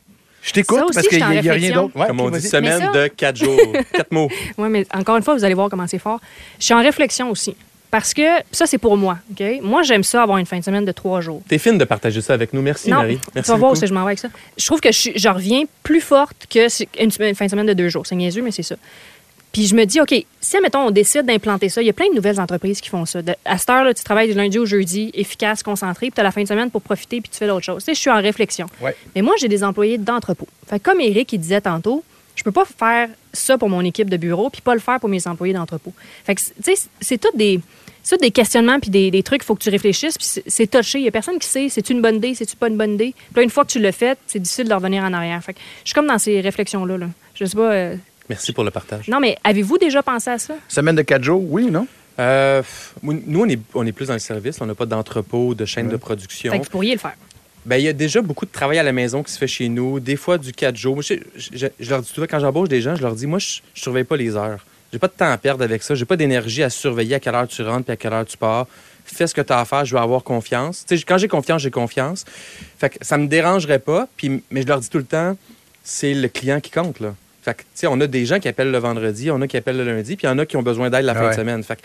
Speaker 2: Je t'écoute parce qu'il n'y a, rien d'autre. Ouais,
Speaker 3: Comme on dit, semaine
Speaker 4: ça-
Speaker 3: de 4 jours. 4 mots.
Speaker 4: Oui, mais encore une fois, vous allez voir comment c'est fort. Je suis en réflexion aussi. Parce que ça, c'est pour moi. OK? Moi, j'aime ça avoir une fin de semaine de trois jours.
Speaker 3: T'es fine de partager ça avec nous. Merci,
Speaker 4: non,
Speaker 3: Marie.
Speaker 4: tu
Speaker 3: Merci
Speaker 4: vas voir où je m'en vais avec ça. Je trouve que je, reviens plus forte que une, fin de semaine de deux jours. C'est niaiseux, mais c'est ça. Puis je me dis, OK, si, mettons, on décide d'implanter ça, il y a plein de nouvelles entreprises qui font ça. De- à cette heure-là, tu travailles du lundi au jeudi, efficace, concentré, puis tu as la fin de semaine pour profiter, puis tu fais d'autres choses. Tu sais, je suis en réflexion.
Speaker 2: Ouais.
Speaker 4: Mais moi, j'ai des employés d'entrepôt. Fait comme Eric, il disait tantôt, je peux pas faire ça pour mon équipe de bureau, puis pas le faire pour mes employés d'entrepôt. Fait que, tu sais, c'est tout des... C'est des questionnements puis des, des trucs, il faut que tu réfléchisses, puis c'est- touché. Il n'y a personne qui sait, c'est une bonne idée, c'est-tu pas une bonne idée? Puis là, une fois que tu l'as fait, c'est difficile de revenir en arrière. Fait que je suis comme dans ces réflexions-là. Là. Je sais pas. euh,
Speaker 3: Merci pour le partage.
Speaker 4: Non, mais avez-vous déjà pensé à ça?
Speaker 2: Semaine de quatre jours, oui ou non?
Speaker 3: Euh, nous, on est, on est plus dans le service. On n'a pas d'entrepôt, de chaîne de production.
Speaker 4: Fait que vous pourriez le faire.
Speaker 3: Ben, il y a déjà beaucoup de travail à la maison qui se fait chez nous, des fois du 4 jours. Moi, Je, je- je leur dis tout le temps, quand j'embauche des gens, je leur dis, moi, je, je surveille pas les heures. J'ai pas de temps à perdre avec ça. J'ai pas d'énergie à surveiller à quelle heure tu rentres puis à quelle heure tu pars. Fais ce que tu as à faire, je vais avoir confiance. Tu sais, quand j'ai confiance, j'ai confiance. Fait que ça me dérangerait pas, puis, mais je leur dis tout le temps, c'est le client qui compte, là. Fait que, on a des gens qui appellent le vendredi, on a qui appellent le lundi, puis il y en a qui ont besoin d'aide la fin de semaine. Fait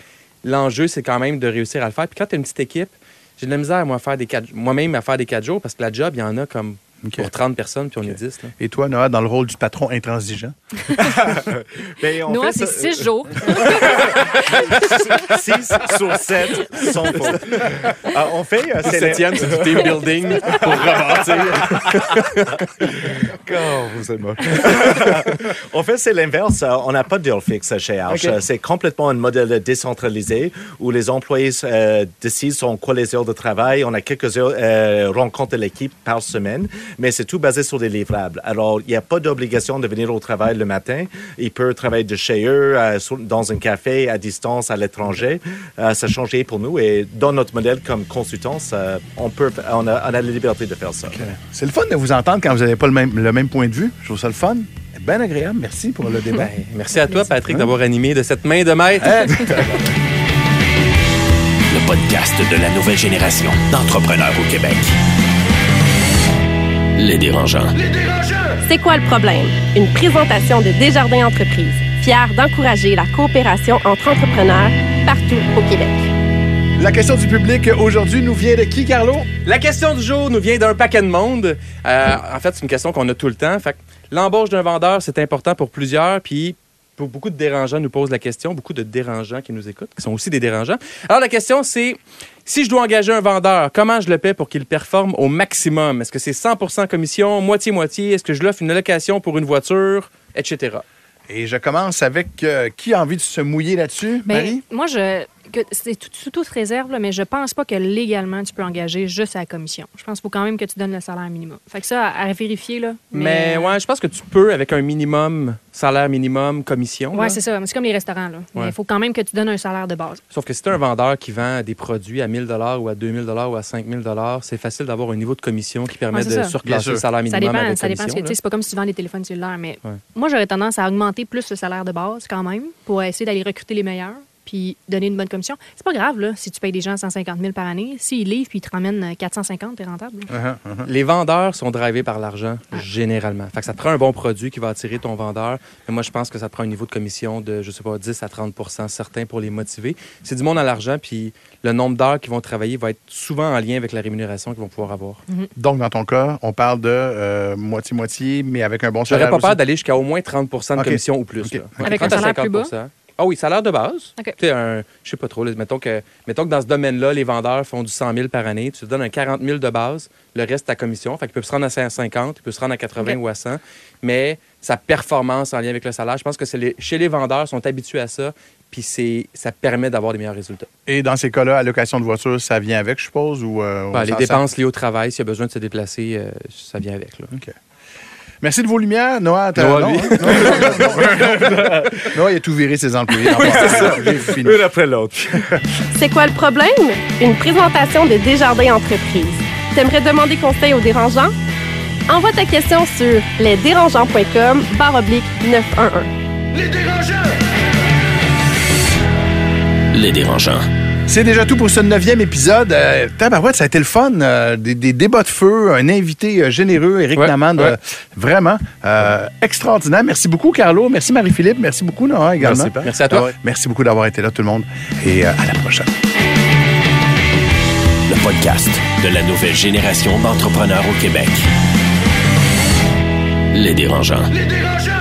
Speaker 3: l'enjeu, c'est quand même de réussir à le faire. Puis quand tu as une petite équipe, j'ai de la misère, moi-même à faire des quatre jours parce que la job, il y en a comme
Speaker 2: OK.
Speaker 3: pour 30 personnes, puis on est 10. Là.
Speaker 2: Et toi, Noah, dans le rôle du patron intransigeant?
Speaker 6: Ben, on fait
Speaker 4: c'est
Speaker 6: ça-
Speaker 4: six jours.
Speaker 6: 6 sur 7 sans faute. Euh, on fait... euh,
Speaker 3: septième, c'est du team building pour rebâtir.
Speaker 6: Oh, vous êtes moche. en fait, c'est l'inverse. Euh, On n'a pas d'heure fixe chez Arch.
Speaker 2: OK.
Speaker 6: Euh, C'est complètement un modèle décentralisé où les employés euh, décident sont quoi les heures de travail. On a quelques heures, euh, rencontres de l'équipe par semaine, mais c'est tout basé sur des livrables. Alors, il n'y a pas d'obligation de venir au travail le matin. Ils peuvent travailler de chez eux, euh, sur- dans un café, à distance, à l'étranger. Euh, ça a changé pour nous. Et dans notre modèle comme consultant, ça- on, peut, on, a, on a la liberté de faire ça.
Speaker 2: C'est le fun de vous entendre quand vous n'avez pas le même, le même point de vue. Je trouve ça le fun. Bien agréable. Merci pour le débat.
Speaker 3: Ben, merci à toi, Patrick, d'avoir animé de cette main de maître.
Speaker 1: Le podcast de la nouvelle génération d'entrepreneurs au Québec. Les dérangeants.
Speaker 9: C'est quoi le problème? Une présentation de Desjardins Entreprises, fière d'encourager la coopération entre entrepreneurs partout au Québec.
Speaker 2: La question du public aujourd'hui nous vient de qui, Carlo?
Speaker 3: La question du jour nous vient d'un paquet de monde. Euh, en fait, c'est une question qu'on a tout le temps. Fait que l'embauche d'un vendeur, c'est important pour plusieurs. Puis, beaucoup de dérangeants nous posent la question, beaucoup de dérangeants qui nous écoutent, qui sont aussi des dérangeants. Alors, la question, c'est si je dois engager un vendeur, comment je le paie pour qu'il performe au maximum? Est-ce que c'est 100% commission, moitié-moitié? Est-ce que je l'offre une location pour une voiture, etc.?
Speaker 2: Et je commence avec euh, qui a envie de se mouiller là-dessus,
Speaker 4: Ben,
Speaker 2: Marie?
Speaker 4: moi, je, que c'est tout, sous toute réserve, là, mais je pense pas que légalement, tu peux engager juste à la commission. Je pense qu'il faut quand même que tu donnes le salaire minimum. Fait que ça, à, à vérifier, là.
Speaker 3: Mais,
Speaker 4: euh,
Speaker 3: ouais, je pense que tu peux avec un minimum, salaire minimum, commission.
Speaker 4: Ouais,
Speaker 3: là.
Speaker 4: c'est ça. Mais C'est comme les restaurants, là. Mais
Speaker 3: Ouais.
Speaker 4: il faut quand même que tu donnes un salaire de base.
Speaker 3: Sauf que si tu un vendeur qui vend des produits à 1000 ou à 2000 ou à 5000 c'est facile d'avoir un niveau de commission qui permet
Speaker 4: Ouais,
Speaker 3: de
Speaker 4: ça.
Speaker 3: Surclasser le salaire
Speaker 4: Ça
Speaker 3: minimum
Speaker 4: dépend,
Speaker 3: avec
Speaker 4: ça dépend. Parce que,
Speaker 3: commission,
Speaker 4: tu sais, c'est pas comme si tu vends des téléphones cellulaires, mais
Speaker 3: Ouais.
Speaker 4: moi, j'aurais tendance à augmenter plus le salaire de base quand même pour essayer d'aller recruter les meilleurs puis donner une bonne commission. C'est pas grave, là, si tu payes des gens 150 000 par année. S'ils livrent puis ils te ramènent 450, t'es rentable.
Speaker 2: Uh-huh, uh-huh.
Speaker 3: Les vendeurs sont drivés par l'argent, généralement. Fait que ça te prend un bon produit qui va attirer ton vendeur. Mais moi, je pense que ça te prend un niveau de commission de, je sais pas, 10 à 30% certains pour les motiver. C'est du monde à l'argent, puis le nombre d'heures qu'ils vont travailler va être souvent en lien avec la rémunération qu'ils vont pouvoir avoir.
Speaker 2: Donc, dans ton cas, on parle de euh, moitié-moitié, mais avec un bon
Speaker 3: J'aurais
Speaker 2: salaire.
Speaker 3: pas peur d'aller jusqu'à au moins 30 de commission ou plus.
Speaker 4: Avec
Speaker 3: 30
Speaker 4: un salaire plus
Speaker 3: 50 Ah oui, salaire de base.
Speaker 4: OK.
Speaker 3: Tu sais, un, je sais pas trop, là, mettons, que, mettons que dans ce domaine-là, les vendeurs font du 100 000 par année. Tu te donnes un 40 000 de base, le reste ta commission. Fait qu'il peut se rendre à 50, il peut se rendre à 80
Speaker 4: OK.
Speaker 3: ou à 100. Mais sa performance en lien avec le salaire, je pense que les- chez les vendeurs, ils sont habitués à ça. Puis c'est- ça permet d'avoir des meilleurs résultats.
Speaker 2: Et dans ces cas-là, allocation de voiture, ça vient avec, je suppose? Ou, euh,
Speaker 3: Ben,
Speaker 2: on
Speaker 3: les dépenses liées au travail, s'il y a besoin de se déplacer, euh, ça vient avec. là.
Speaker 2: Merci de vos lumières, Noah.
Speaker 3: Noah,
Speaker 2: non, hein? Il a tout viré ses employés. c'est ça.
Speaker 6: Une après l'autre.
Speaker 9: C'est quoi le problème? Une présentation de Desjardins Entreprises. T'aimerais demander conseil aux dérangeants? Envoie ta question sur lesdérangeants.com barre oblique 911.
Speaker 1: Les dérangeants.
Speaker 2: C'est déjà tout pour ce neuvième épisode. Euh, tabarouette, ça a été le fun. euh, des, des débats de feu, un invité euh, généreux, Éric
Speaker 3: Ouais, ouais.
Speaker 2: euh, vraiment euh, extraordinaire. Merci beaucoup, Carlo. Merci, Marie-Philippe. Merci beaucoup, Noah, également.
Speaker 6: Merci.
Speaker 3: Merci à toi.
Speaker 2: Ah ouais. Merci beaucoup d'avoir été là, tout le monde. Et euh, à la prochaine.
Speaker 1: Le podcast de la nouvelle génération d'entrepreneurs au Québec. Les dérangeants.
Speaker 10: Les dérangeants!